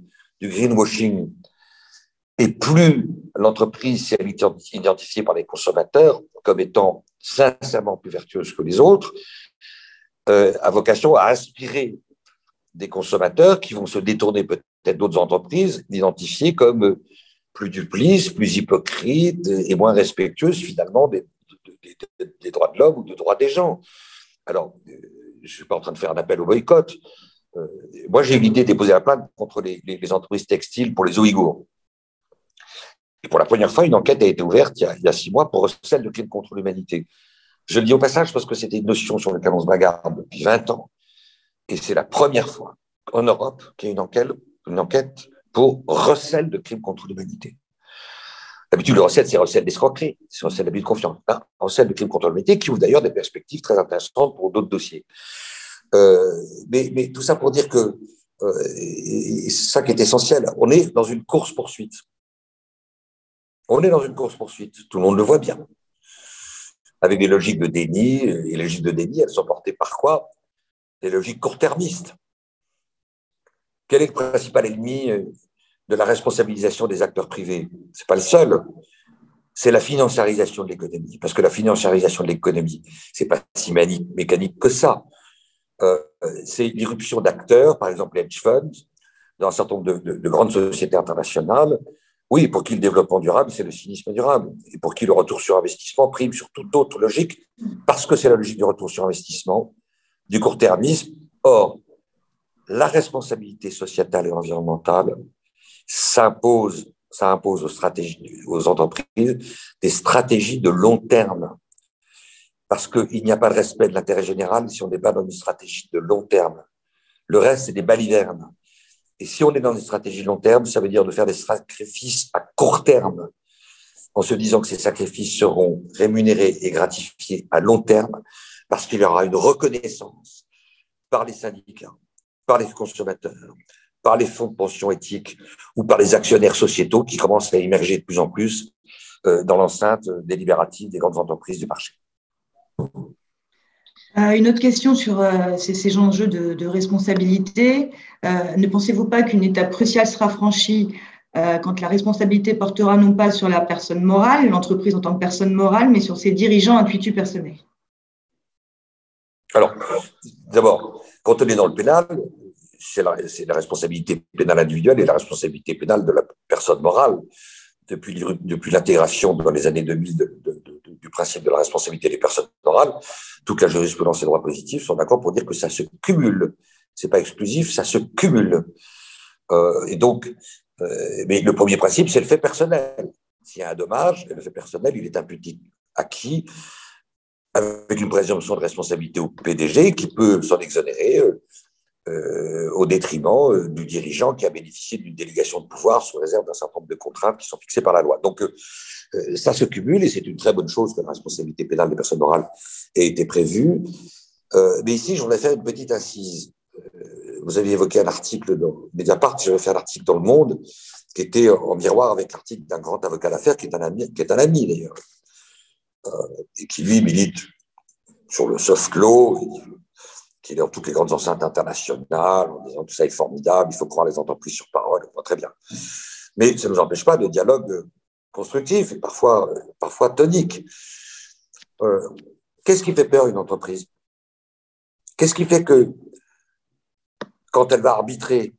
Speaker 3: du greenwashing. Et plus l'entreprise s'est identifiée par les consommateurs comme étant sincèrement plus vertueuse que les autres, euh, a vocation à inspirer des consommateurs qui vont se détourner peut-être d'autres entreprises, identifiées comme plus duplices, plus hypocrites et moins respectueuses finalement des, droits de l'homme ou des droits des gens. Alors, je ne suis pas en train de faire un appel au boycott. Euh, moi, j'ai eu l'idée de déposer la plainte contre les, entreprises textiles pour les Ouïghours. Et pour la première fois, une enquête a été ouverte il y a, six mois pour recel de crimes contre l'humanité. Je le dis au passage parce que c'était une notion sur laquelle on se bagarre depuis 20 ans. Et c'est la première fois en Europe qu'il y a une enquête, pour recel de crimes contre l'humanité. D'habitude, le recel, c'est recel d'escroquerie, c'est recel d'abus de confiance. Recel de crimes contre l'humanité qui ouvre d'ailleurs des perspectives très intéressantes pour d'autres dossiers. Euh, mais, mais, tout ça pour dire que euh, c'est ça qui est essentiel. On est dans une course-poursuite. On est dans une course-poursuite. Tout le monde le voit bien avec des logiques de déni. Et les logiques de déni, elles sont portées par quoi? Des logiques court-termistes. Quel est le principal ennemi euh, de la responsabilisation des acteurs privés? Ce n'est pas le seul. C'est la financiarisation de l'économie. Parce que la financiarisation de l'économie, ce n'est pas si mécanique que ça. Euh, c'est l'irruption d'acteurs, par exemple les hedge funds, dans un certain nombre de grandes sociétés internationales, oui, pour qui le développement durable, c'est le cynisme durable. Et pour qui le retour sur investissement prime sur toute autre logique, parce que c'est la logique du retour sur investissement, du court-termisme. Or, la responsabilité sociétale et environnementale s'impose, ça impose aux, aux entreprises des stratégies de long terme. Parce qu'il n'y a pas de respect de l'intérêt général si on n'est pas dans une stratégie de long terme. Le reste, c'est des balivernes. Et si on est dans une stratégie long terme, ça veut dire de faire des sacrifices à court terme, en se disant que ces sacrifices seront rémunérés et gratifiés à long terme, parce qu'il y aura une reconnaissance par les syndicats, par les consommateurs, par les fonds de pension éthiques ou par les actionnaires sociétaux qui commencent à émerger de plus en plus euh, dans l'enceinte délibérative des grandes entreprises du marché.
Speaker 2: Euh, une autre question sur euh, ces, enjeux de, responsabilité. Euh, ne pensez-vous pas qu'une étape cruciale sera franchie quand la responsabilité portera non pas sur la personne morale, l'entreprise en tant que personne morale, mais sur ses dirigeants intuitus personnels?
Speaker 3: Alors, d'abord, quand on est dans le pénal, c'est la, responsabilité pénale individuelle et la responsabilité pénale de la personne morale. Depuis, l'intégration dans les années 2000 du principe de la responsabilité des personnes morales, toute la jurisprudence et le droit positif sont d'accord pour dire que ça se cumule. C'est pas exclusif, ça se cumule. Euh, et donc, euh, mais le premier principe, c'est le fait personnel. S'il y a un dommage, le fait personnel, il est imputé à qui? Avec une présomption de responsabilité au PDG qui peut s'en exonérer euh, au détriment du dirigeant qui a bénéficié d'une délégation de pouvoir sous réserve d'un certain nombre de contraintes qui sont fixées par la loi. Donc, euh, ça se cumule et c'est une très bonne chose que la responsabilité pénale des personnes morales ait été prévue. Euh, mais ici, j'en ai fait une petite assise. Euh, vous avez évoqué un article dans Mediapart, j'avais fait un article dans Le Monde qui était en miroir avec l'article d'un grand avocat d'affaires qui est un ami, qui est un ami d'ailleurs, et qui lui milite sur le soft law, qui est dans toutes les grandes enceintes internationales, en disant tout ça est formidable, il faut croire les entreprises sur parole, très bien. Mais ça ne nous empêche pas de dialogue constructif et parfois, parfois tonique. Euh, qu'est-ce qui fait peur une entreprise? Qu'est-ce qui fait que quand elle va arbitrer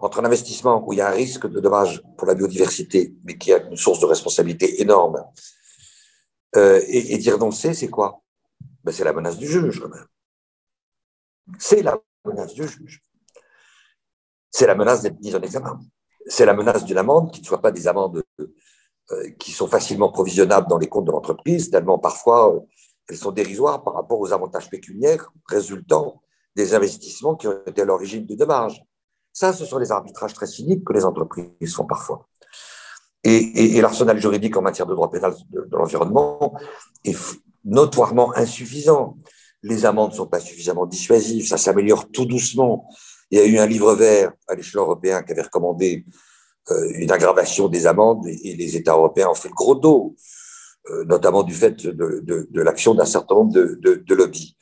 Speaker 3: entre un investissement où il y a un risque de dommage pour la biodiversité, mais qui a une source de responsabilité énorme, euh, et, dire non, c'est quoi? Ben, C'est la menace du juge, quand même. C'est la menace du juge. C'est la menace d'être mise en examen. C'est la menace d'une amende qui ne soit pas des amendes euh, qui sont facilement provisionnables dans les comptes de l'entreprise, tellement parfois euh, elles sont dérisoires par rapport aux avantages pécuniaires résultant des investissements qui ont été à l'origine du dommage. Ça, ce sont les arbitrages très cyniques que les entreprises font parfois. Et, l'arsenal juridique en matière de droit pénal de, l'environnement est notoirement insuffisant. Les amendes ne sont pas suffisamment dissuasives, ça s'améliore tout doucement. Il y a eu un livre vert à l'échelon européen qui avait recommandé euh, une aggravation des amendes et les États européens ont fait le gros dos, euh, notamment du fait de, de l'action d'un certain nombre de, lobbies.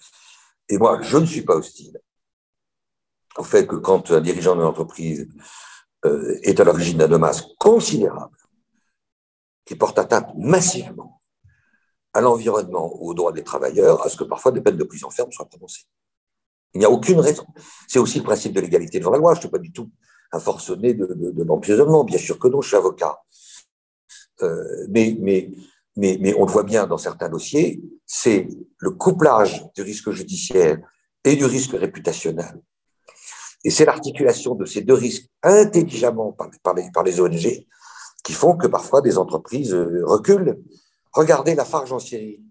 Speaker 3: Et moi, je ne suis pas hostile au fait que quand un dirigeant d'une entreprise euh, est à l'origine d'un dommage considérable, qui porte atteinte massivement à l'environnement ou aux droits des travailleurs, à ce que parfois des peines de prison ferme soient prononcées. Il n'y a aucune raison. C'est aussi le principe de l'égalité devant la loi. Je ne suis pas du tout un forcené de, de, l'emprisonnement. Bien sûr que non, je suis avocat. Euh, mais, mais, mais, mais on le voit bien dans certains dossiers, c'est le couplage du risque judiciaire et du risque réputationnel et c'est l'articulation de ces deux risques intelligemment par, les, par les ONG qui font que parfois des entreprises euh, reculent. Regardez la Farge en Syrie.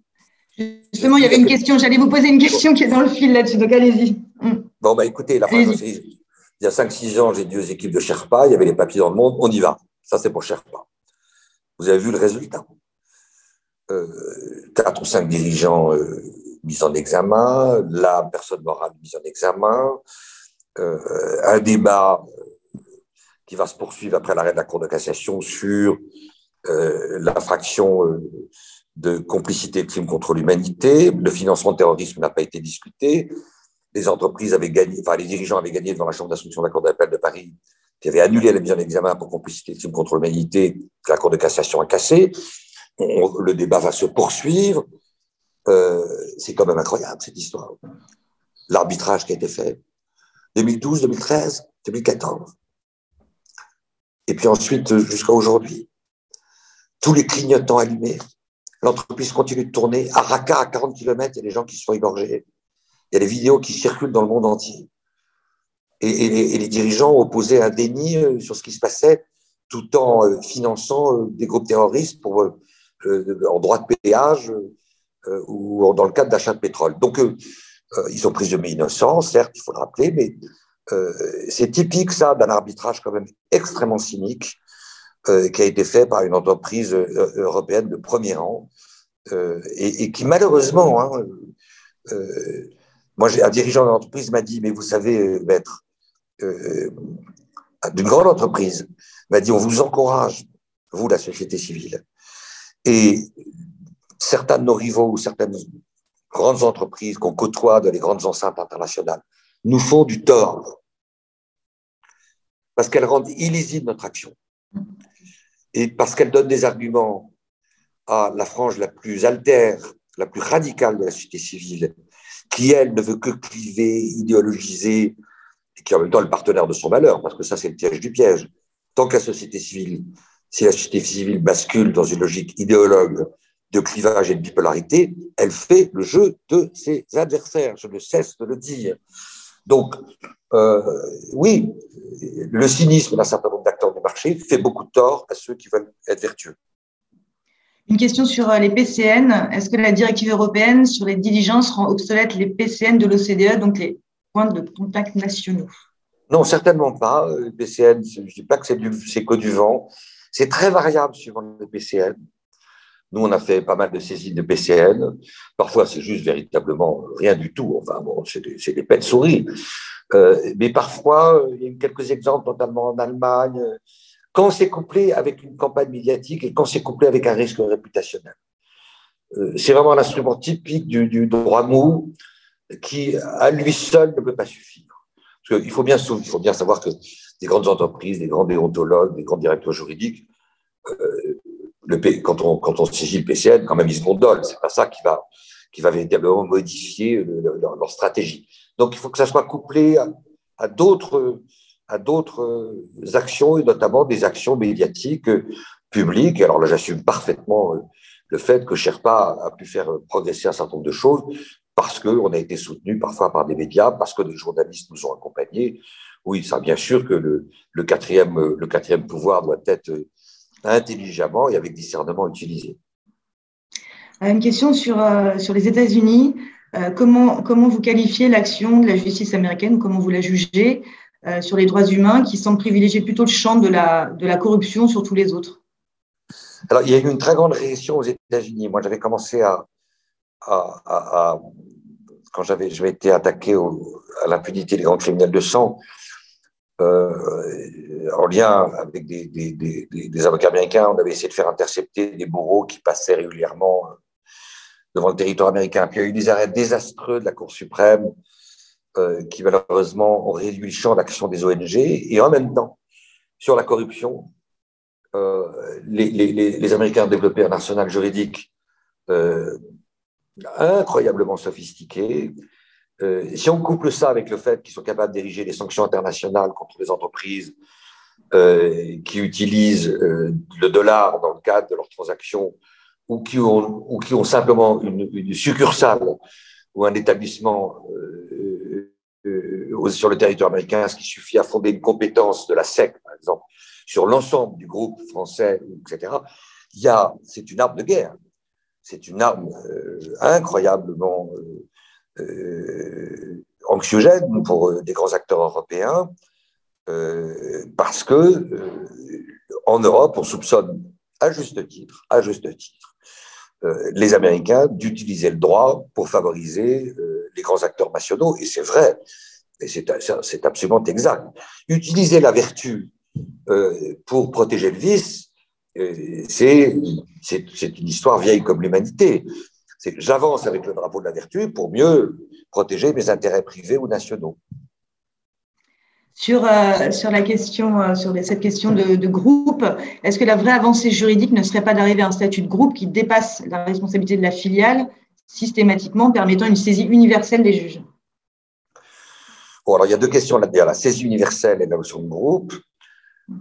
Speaker 2: Justement, il y avait une question, j'allais vous poser une question qui est dans le fil là-dessus, donc allez-y.
Speaker 3: Mm. Bon, bah écoutez, en Syrie, il y a 5-6 ans, j'ai deux équipes de Sherpa, il y avait les papiers dans le monde, on y va. Ça, c'est pour Sherpa. Vous avez vu le résultat? Euh, quatre ou cinq dirigeants euh, mis en examen, la personne morale mise en examen, euh, un débat euh, qui va se poursuivre après l'arrêt de la Cour de cassation sur euh, l'infraction de complicité de crimes contre l'humanité. Le financement de terrorisme n'a pas été discuté. Les entreprises avaient gagné, enfin les dirigeants avaient gagné devant la Chambre d'instruction de la Cour d'appel de Paris, qui avait annulé la mise en examen pour complicité de crimes contre l'humanité, que la Cour de cassation a cassé. le débat va se poursuivre. Euh, c'est quand même incroyable cette histoire. L'arbitrage qui a été fait, 2012, 2013, 2014. Et puis ensuite, jusqu'à aujourd'hui, tous les clignotants allumés, l'entreprise continue de tourner. À Raqqa, à 40 km, il y a des gens qui se font. Il y a des vidéos qui circulent dans le monde entier. Et, les, dirigeants opposaient un déni euh, sur ce qui se passait tout en euh, finançant euh, des groupes terroristes pour, en droit de péage ou dans le cadre d'achat de pétrole. Donc, ils sont prisonniers innocents, certes, il faut le rappeler, mais c'est typique, ça, d'un arbitrage quand même extrêmement cynique euh, qui a été fait par une entreprise européenne de premier rang et, qui, malheureusement, hein, moi, un dirigeant d'entreprise m'a dit, mais vous savez, maître, d'une grande entreprise, m'a dit, on vous encourage, vous, la société civile. Et certains de nos rivaux ou certaines grandes entreprises qu'on côtoie dans les grandes enceintes internationales nous font du tort parce qu'elles rendent illisible notre action et parce qu'elles donnent des arguments à la frange la plus altère, la plus radicale de la société civile, qui, elle, ne veut que cliver, idéologiser, et qui est en même temps le partenaire de son malheur, parce que ça, c'est le piège du piège. Tant que la société civile, si la société civile bascule dans une logique idéologue de clivage et de bipolarité, elle fait le jeu de ses adversaires, je ne cesse de le dire. Donc, euh, oui, le cynisme d'un certain nombre d'acteurs du marché fait beaucoup de tort à ceux qui veulent être vertueux.
Speaker 2: Une question sur euh, les PCN. Est-ce que la directive européenne sur les diligences rend obsolètes les PCN de l'OCDE, donc les points de contact nationaux?
Speaker 3: Non, certainement pas. Les PCN, je ne dis pas que c'est que du vent. C'est très variable suivant les PCN. Nous, on a fait pas mal de saisines de PCN. Parfois, c'est juste véritablement rien du tout. Enfin, bon, c'est des, des souris. Euh, mais parfois, il y a eu quelques exemples, notamment en Allemagne, quand c'est couplé avec une campagne médiatique et quand c'est couplé avec un risque réputationnel. Euh, c'est vraiment un instrument typique du, droit mou qui, à lui seul, ne peut pas suffire. Parce il, faut bien, il faut bien savoir que des grandes entreprises, des grands déontologues, des grands directeurs juridiques, euh, quand, on, quand on saisit le PCN, quand même, ils se gondolent. C'est pas ça qui va véritablement modifier leur, stratégie. Donc il faut que ça soit couplé à, d'autres à d'autres actions, et notamment des actions médiatiques publiques. Alors là, j'assume parfaitement le fait que Sherpa a pu faire progresser un certain nombre de choses parce qu'on a été soutenu parfois par des médias, parce que des journalistes nous ont accompagnés. Oui, ça, bien sûr que le, quatrième, le quatrième pouvoir doit être intelligemment et avec discernement utilisé.
Speaker 2: Euh, une question sur, euh, sur les États-Unis. Euh, comment, comment vous qualifiez l'action de la justice américaine Comment vous la jugez sur les droits humains qui semble privilégier plutôt le champ de la, de la corruption sur tous les autres?
Speaker 3: Alors, il y a eu une très grande réaction aux États-Unis. Moi, j'avais commencé à, quand j'avais été attaqué à l'impunité des grands criminels de sang, euh, en lien avec des, des, des, avocats américains, on avait essayé de faire intercepter des bourreaux qui passaient régulièrement euh, devant le territoire américain. Puis il y a eu des arrêts désastreux de la Cour suprême euh, qui malheureusement ont réduit le champ d'action des ONG. Et en même temps, sur la corruption, euh, les, Américains ont développé un arsenal juridique euh, incroyablement sophistiqué, si on couple ça avec le fait qu'ils sont capables d'ériger des sanctions internationales contre les entreprises qui utilisent le dollar dans le cadre de leurs transactions ou qui ont, ou qui ont simplement une, succursale ou un établissement euh, euh, sur le territoire américain, ce qui suffit à fonder une compétence de la SEC, par exemple, sur l'ensemble du groupe français, etc. Il y a, c'est une arme de guerre. C'est une arme incroyablement euh, anxiogène pour euh, des grands acteurs européens, euh, parce que en Europe, on soupçonne à juste titre, à juste titre, les Américains d'utiliser le droit pour favoriser les grands acteurs nationaux, et c'est vrai, et c'est absolument exact. Utiliser la vertu pour protéger le vice, c'est une histoire vieille comme l'humanité j'avance avec le drapeau de la vertu pour mieux protéger mes intérêts privés ou nationaux.
Speaker 2: Sur, euh, sur la question, euh, sur cette question de, groupe, est-ce que la vraie avancée juridique ne serait pas d'arriver à un statut de groupe qui dépasse la responsabilité de la filiale systématiquement, permettant une saisie universelle des juges?
Speaker 3: Bon, alors il y a deux questions là-dedans, la saisie universelle et la notion de groupe.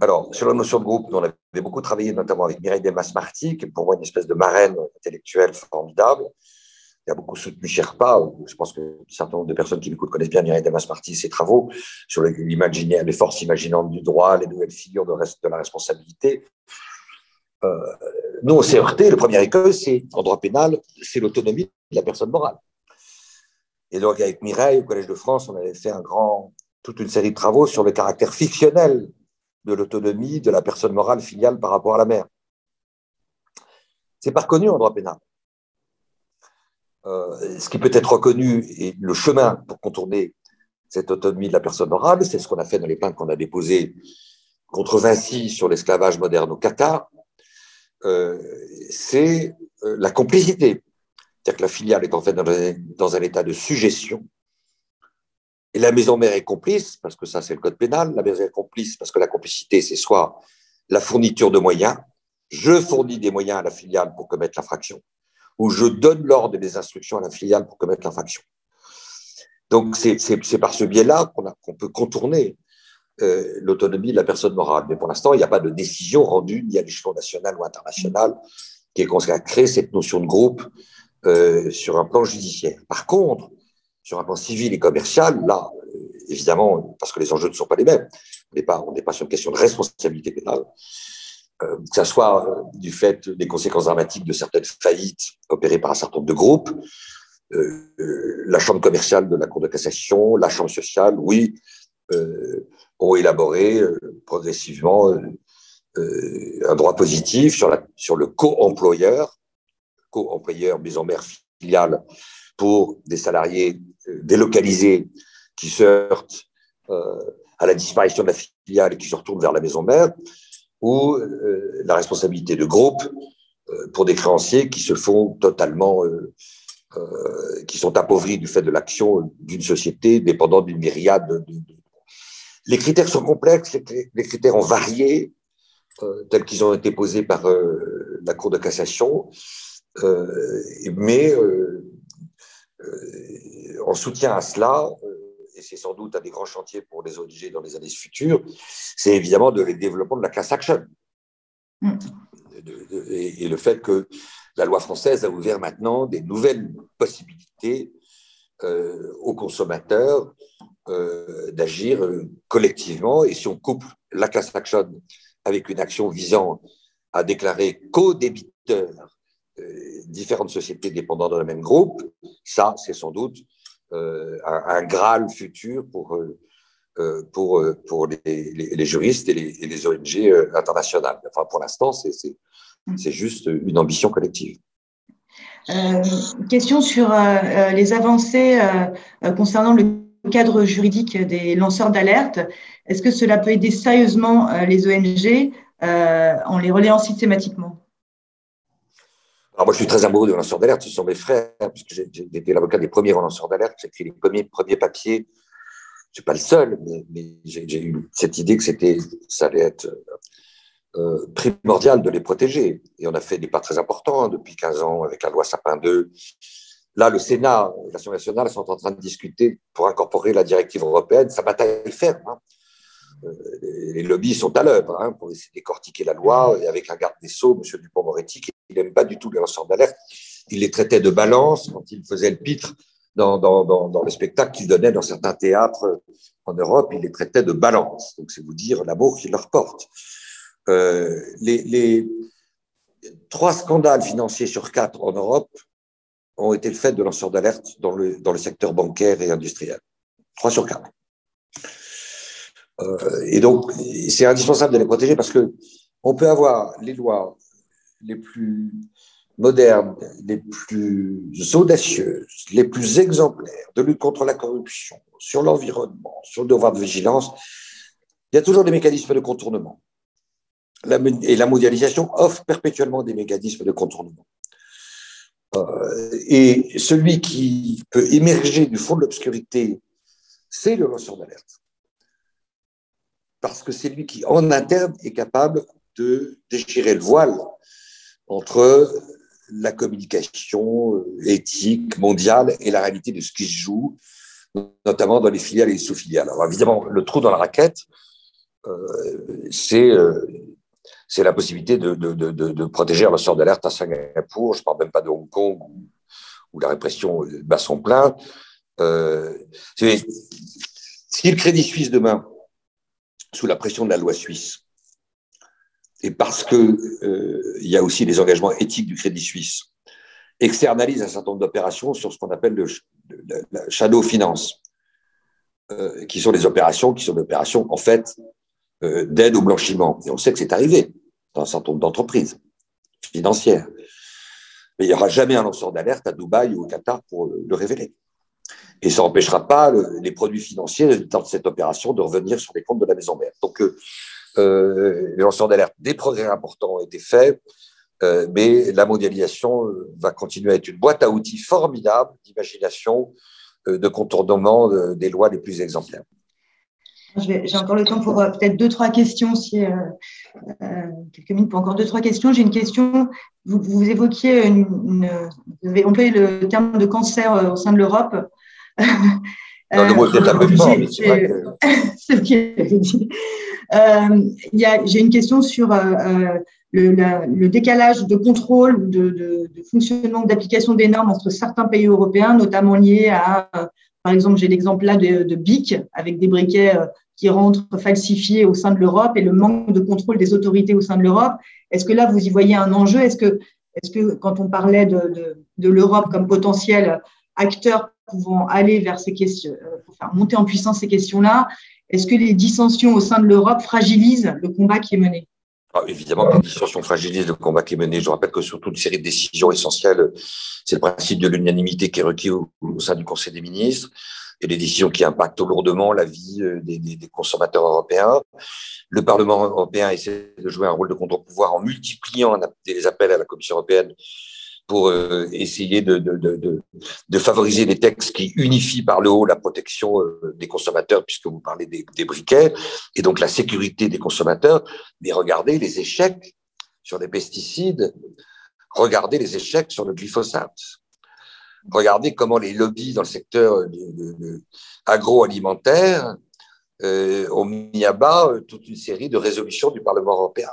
Speaker 3: Alors, sur la notion de groupe, nous, on avait beaucoup travaillé, notamment avec Mireille Desmas-Marty, qui est pour moi une espèce de marraine intellectuelle formidable. Il a beaucoup soutenu Sherpa. Je pense que un certain nombre de personnes qui m'écoutent connaissent bien Mireille Desmas-Marty, ses travaux sur les forces imaginantes du droit, les nouvelles figures de la responsabilité. Euh, nous, on s'est heurté. Le premier écueil, c'est, en droit pénal, c'est l'autonomie de la personne morale. Et donc, avec Mireille, au Collège de France, on avait fait un grand, toute une série de travaux sur le caractère fictionnel de l'autonomie de la personne morale filiale par rapport à la mère. C'est pas reconnu en droit pénal. Euh, ce qui peut être reconnu et le chemin pour contourner cette autonomie de la personne morale, c'est ce qu'on a fait dans les plaintes qu'on a déposées contre Vinci sur l'esclavage moderne au Qatar, euh, c'est euh, la complicité. C'est-à-dire que la filiale est en fait dans un état de suggestion. Et la maison mère est complice, parce que ça, c'est le code pénal. La maison mère est complice parce que la complicité, c'est soit la fourniture de moyens, je fournis des moyens à la filiale pour commettre l'infraction, ou je donne l'ordre des instructions à la filiale pour commettre l'infraction. Donc, c'est par ce biais-là qu'on peut contourner euh, l'autonomie de la personne morale. Mais pour l'instant, il n'y a pas de décision rendue, ni à l'échelon national ou international, qui est consacrée cette notion de groupe euh, sur un plan judiciaire. Par contre, sur un plan civil et commercial, là, évidemment, parce que les enjeux ne sont pas les mêmes, on n'est pas, pas sur une question de responsabilité pénale, euh, que ce soit euh, du fait des conséquences dramatiques de certaines faillites opérées par un certain nombre de groupes, euh, la Chambre commerciale de la Cour de cassation, la Chambre sociale, oui, ont élaboré progressivement un droit positif sur, le co-employeur, co-employeur maison mère filiale pour des salariés délocalisés qui se heurtent à la disparition de la filiale et qui se retournent vers la maison mère, ou euh, la responsabilité de groupe euh, pour des créanciers qui se font totalement, qui sont appauvris du fait de l'action d'une société dépendant d'une myriade de, Les critères sont complexes, les critères ont varié, tels qu'ils ont été posés par la Cour de cassation, mais en soutien à cela, c'est sans doute un des grands chantiers pour les ONG dans les années futures, c'est évidemment de, le développement de la class action. Mm. et, le fait que la loi française a ouvert maintenant des nouvelles possibilités euh, aux consommateurs euh, d'agir euh, collectivement. Et si on couple la class action avec une action visant à déclarer co-débiteurs différentes sociétés dépendant d'un même groupe, ça, c'est sans doute un, un, Graal futur pour, pour, pour les, les, juristes et les, et les ONG internationales. Enfin, pour l'instant, c'est Mm. C'est juste une ambition collective.
Speaker 2: Euh, question sur euh, euh, les avancées concernant le cadre juridique des lanceurs d'alerte. Est-ce que cela peut aider sérieusement les ONG en les relayant systématiquement?
Speaker 3: Alors moi, je suis très amoureux des lanceurs d'alerte. Ce sont mes frères, puisque j'ai été l'avocat des premiers lanceurs d'alerte. J'ai écrit les premiers, premiers papiers. Je suis pas le seul, mais, j'ai eu cette idée que ça allait être euh, primordial de les protéger. Et on a fait des pas très importants hein, depuis 15 ans avec la loi Sapin 2. Là, le Sénat et l'Assemblée nationale sont en train de discuter pour incorporer la directive européenne. Ça bataille ferme. Hein? Euh, les lobbies sont à l'œuvre hein, pour essayer de décortiquer la loi. Et avec la garde des Sceaux, M. Dupont-Moretti, qui n'aime pas du tout les lanceurs d'alerte, il les traitait de balance quand il faisait le pitre dans, dans, dans, dans le spectacle qu'il donnait dans certains théâtres en Europe. Il les traitait de balance. Donc, c'est vous dire l'amour qu'il leur porte. Euh, les, trois scandales financiers sur quatre en Europe ont été le fait de lanceurs d'alerte dans le, dans le secteur bancaire et industriel. Trois sur quatre. Euh, et donc, c'est indispensable de les protéger parce que on peut avoir les lois les plus modernes, les plus audacieuses, les plus exemplaires de lutte contre la corruption, sur l'environnement, sur le devoir de vigilance. Il y a toujours des mécanismes de contournement et la mondialisation offre perpétuellement des mécanismes de contournement. Euh, et celui qui peut émerger du fond de l'obscurité, c'est le lanceur d'alerte. Parce que c'est lui qui, en interne, est capable de déchirer le voile entre la communication euh, éthique mondiale et la réalité de ce qui se joue, notamment dans les filiales et les sous-filiales. Alors évidemment, le trou dans la raquette, euh, c'est c'est la possibilité de, protéger un lanceur d'alerte à Singapour. Je ne parle même pas de Hong Kong où, la répression bat son plein. Euh, si le Crédit Suisse demain, sous la pression de la loi suisse, et parce que euh, y a aussi les engagements éthiques du Crédit Suisse, externalise un certain nombre d'opérations sur ce qu'on appelle le, la shadow finance, euh, qui sont des opérations qui sont des opérations en fait euh, d'aide au blanchiment. Et on sait que c'est arrivé dans un certain nombre d'entreprises financières. Mais il n'y aura jamais un lanceur d'alerte à Dubaï ou au Qatar pour le révéler. Et ça n'empêchera pas les produits financiers résultant de cette opération de revenir sur les comptes de la maison mère. Donc, euh, euh les lanceurs d'alerte, des progrès importants ont été faits, euh, mais la mondialisation va continuer à être une boîte à outils formidable d'imagination, de contournement des lois les plus exemplaires.
Speaker 2: J'ai encore le temps pour euh, peut-être deux, trois questions, si euh, euh, quelques minutes pour encore deux, trois questions. J'ai une question. Vous, évoquiez, une, vous avez le terme de cancer au sein de l'Europe.
Speaker 3: Non, le mot peut-être un peu fort, mais c'est vrai
Speaker 2: ce qu'il avait dit. J'ai une question sur le, le, décalage de contrôle, de, de, de fonctionnement, d'application des normes entre certains pays européens, notamment liés à, par exemple, j'ai l'exemple là de, de BIC, avec des briquets qui rentrent falsifiés au sein de l'Europe et le manque de contrôle des autorités au sein de l'Europe. Est-ce que là, vous y voyez un enjeu? Est-ce que, est que quand on parlait de, de, de l'Europe comme potentiel acteur pouvant aller vers ces questions, euh, pour faire monter en puissance ces questions-là, est-ce que les dissensions au sein de l'Europe fragilisent le combat qui est mené?
Speaker 3: Ah, Évidemment les dissensions fragilisent le combat qui est mené. Je rappelle que sur toute série de décisions essentielles, c'est le principe de l'unanimité qui est requis au, sein du Conseil des ministres et des décisions qui impactent lourdement la vie euh, des, consommateurs européens. Le Parlement européen essaie de jouer un rôle de contre-pouvoir en multipliant des appels à la Commission européenne pour euh, essayer de, favoriser des textes qui unifient par le haut la protection euh, des consommateurs, puisque vous parlez des, briquets, et donc la sécurité des consommateurs. Mais regardez les échecs sur les pesticides, regardez les échecs sur le glyphosate. Regardez comment les lobbies dans le secteur agroalimentaire euh, ont mis à bas toute une série de résolutions du Parlement européen.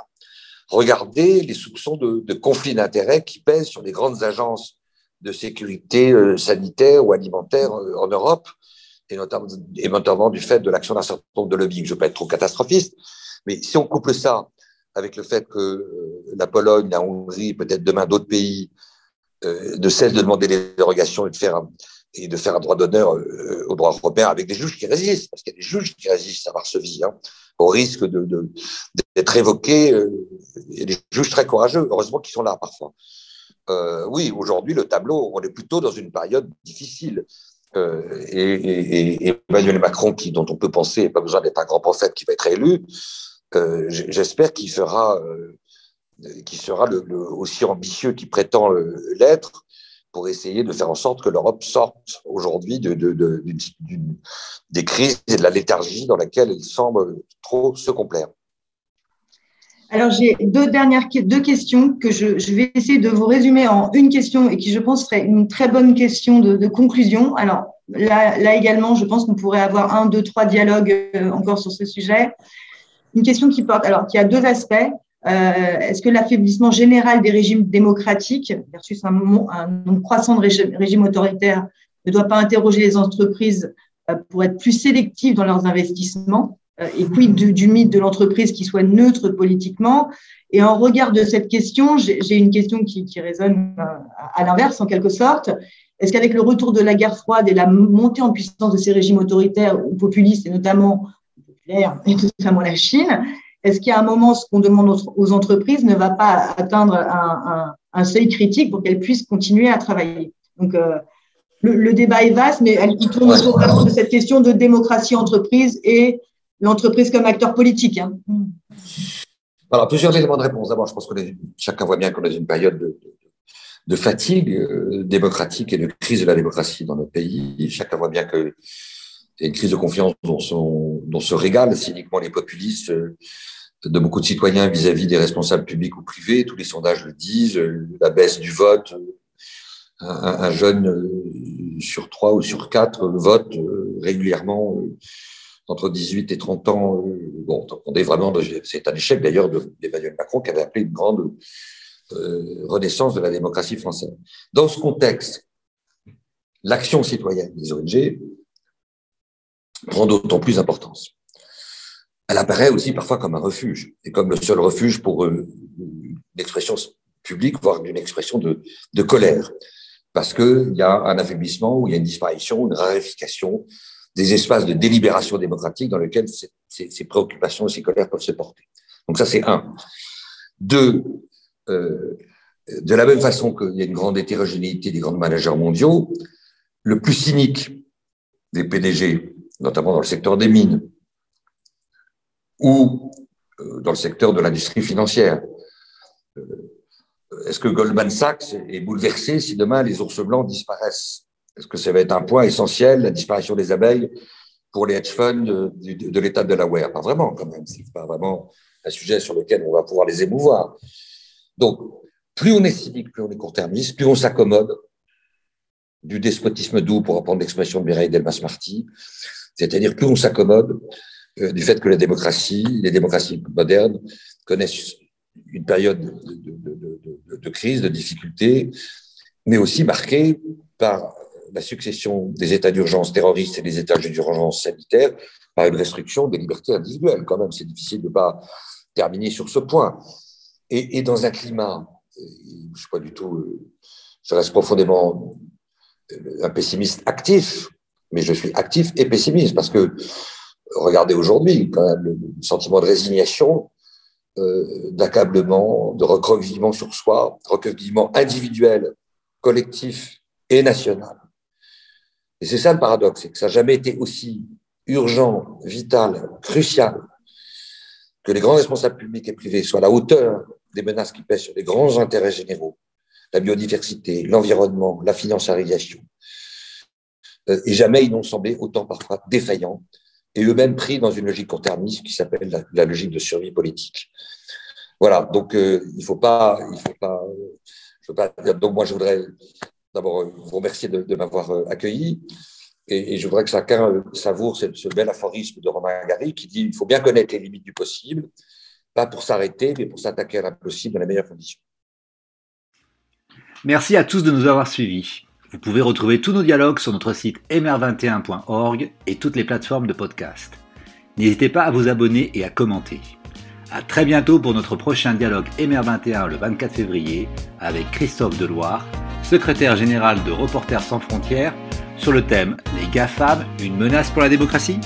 Speaker 3: Regardez les soupçons de, conflits d'intérêts qui pèsent sur les grandes agences de sécurité euh, sanitaire ou alimentaire en Europe, et notamment, du fait de l'action d'un certain nombre de lobbying. Je ne veux pas être trop catastrophiste, mais si on couple ça avec le fait que la Pologne, la Hongrie, peut-être demain d'autres pays euh, ne cessent de demander des dérogations et de faire et de faire un droit d'honneur euh, au droit européen avec des juges qui résistent, parce qu'il y a des juges qui résistent à Varsovie, hein, au risque de, de, d'être évoqués. Euh, il y a des juges très courageux, heureusement qu'ils sont là parfois. Euh, oui, aujourd'hui, le tableau, on est plutôt dans une période difficile. Euh, et, et, et, Emmanuel Macron, qui, dont on peut penser, pas besoin d'être un grand prophète qui va être élu, euh, j'espère qu'il fera, euh, qu'il sera le, le, aussi ambitieux qu'il prétend l'être pour essayer de faire en sorte que l'Europe sorte aujourd'hui de, de, de, des crises et de la léthargie dans laquelle elle semble trop se complaire.
Speaker 2: Alors, j'ai deux dernières deux questions que je, vais essayer de vous résumer en une question et qui, je pense, serait une très bonne question de, de conclusion. Alors, là, là également, je pense qu'on pourrait avoir un, deux, trois dialogues euh, encore sur ce sujet. Une question qui porte, alors, qui a deux aspects. Euh, Est-ce que l'affaiblissement général des régimes démocratiques versus un, nombre croissant de régimes autoritaires ne doit pas interroger les entreprises euh, pour être plus sélectives dans leurs investissements euh, Et quid du, du mythe de l'entreprise qui soit neutre politiquement? Et en regard de cette question, j'ai une question qui, qui résonne euh, à l'inverse en quelque sorte. Est-ce qu'avec le retour de la guerre froide et la montée en puissance de ces régimes autoritaires ou populistes, et notamment et notamment la Chine, est-ce qu'il y a un moment, ce qu'on demande aux entreprises ne va pas atteindre un, seuil critique pour qu'elles puissent continuer à travailler? Donc, euh, le, débat est vaste, mais il tourne autour de cette question de démocratie entreprise et l'entreprise comme acteur politique. Hein.
Speaker 3: Alors, plusieurs éléments de réponse. D'abord, je pense que chacun voit bien qu'on est dans une période de, de fatigue euh, démocratique et de crise de la démocratie dans notre pays. Chacun voit bien que a une crise de confiance dont, sont, dont se régalent cyniquement les populistes euh, de beaucoup de citoyens vis-à-vis des responsables publics ou privés. Tous les sondages le disent, la baisse du vote. Un, jeune sur trois ou sur quatre vote régulièrement entre 18 et 30 ans. Bon, on est vraiment, c'est un échec d'ailleurs d'Emmanuel Macron qui avait appelé une grande euh, renaissance de la démocratie française. Dans ce contexte, l'action citoyenne des ONG prend d'autant plus d'importance elle apparaît aussi parfois comme un refuge, et comme le seul refuge pour euh, une expression publique, voire une expression de, colère, parce qu'il y a un affaiblissement, ou il y a une disparition, une raréfication des espaces de délibération démocratique dans lesquels ces préoccupations et ces colères peuvent se porter. Donc ça, c'est un. Deux, euh, de la même façon qu'il y a une grande hétérogénéité des grands managers mondiaux, le plus cynique des PDG, notamment dans le secteur des mines, ou euh, dans le secteur de l'industrie financière. Euh, est-ce que Goldman Sachs est bouleversé si demain les ours blancs disparaissent? Est-ce que ça va être un point essentiel, la disparition des abeilles, pour les hedge funds de, de, de l'État de Delaware? Pas vraiment, quand même. C'est pas vraiment un sujet sur lequel on va pouvoir les émouvoir. Donc, plus on est cynique, plus on est court-termiste, plus on s'accommode du despotisme doux, pour reprendre l'expression de Mireille Delmas-Marty, c'est-à-dire plus on s'accommode euh, du fait que la démocratie, les démocraties modernes connaissent une période de, crise, de difficulté, mais aussi marquée par la succession des états d'urgence terroristes et des états d'urgence sanitaire, par une restriction des libertés individuelles. Quand même, c'est difficile de ne pas terminer sur ce point. Et, dans un climat, je suis pas du tout, euh, je reste profondément euh, un pessimiste actif, mais je suis actif et pessimiste parce que regardez aujourd'hui, quand même, le sentiment de résignation, euh, d'accablement, de recroquevillement sur soi, recroquevillement individuel, collectif et national. Et c'est ça le paradoxe, c'est que ça n'a jamais été aussi urgent, vital, crucial que les grands responsables publics et privés soient à la hauteur des menaces qui pèsent sur les grands intérêts généraux, la biodiversité, l'environnement, la financiarisation. Euh, et jamais ils n'ont semblé autant parfois défaillants et eux-mêmes pris dans une logique court-termiste qui s'appelle la, logique de survie politique. Voilà, donc euh, il faut pas, il faut pas, je. Donc moi je voudrais d'abord vous remercier de, m'avoir accueilli. Et, je voudrais que chacun savoure ce, ce, bel aphorisme de Romain Gary qui dit il faut bien connaître les limites du possible, pas pour s'arrêter, mais pour s'attaquer à l'impossible dans les meilleures conditions.
Speaker 1: Merci à tous de nous avoir suivis. Vous pouvez retrouver tous nos dialogues sur notre site mr21.org et toutes les plateformes de podcast. N'hésitez pas à vous abonner et à commenter. À très bientôt pour notre prochain dialogue MR21 le 24 février avec Christophe Deloire, secrétaire général de Reporters sans frontières, sur le thème Les GAFAM, une menace pour la démocratie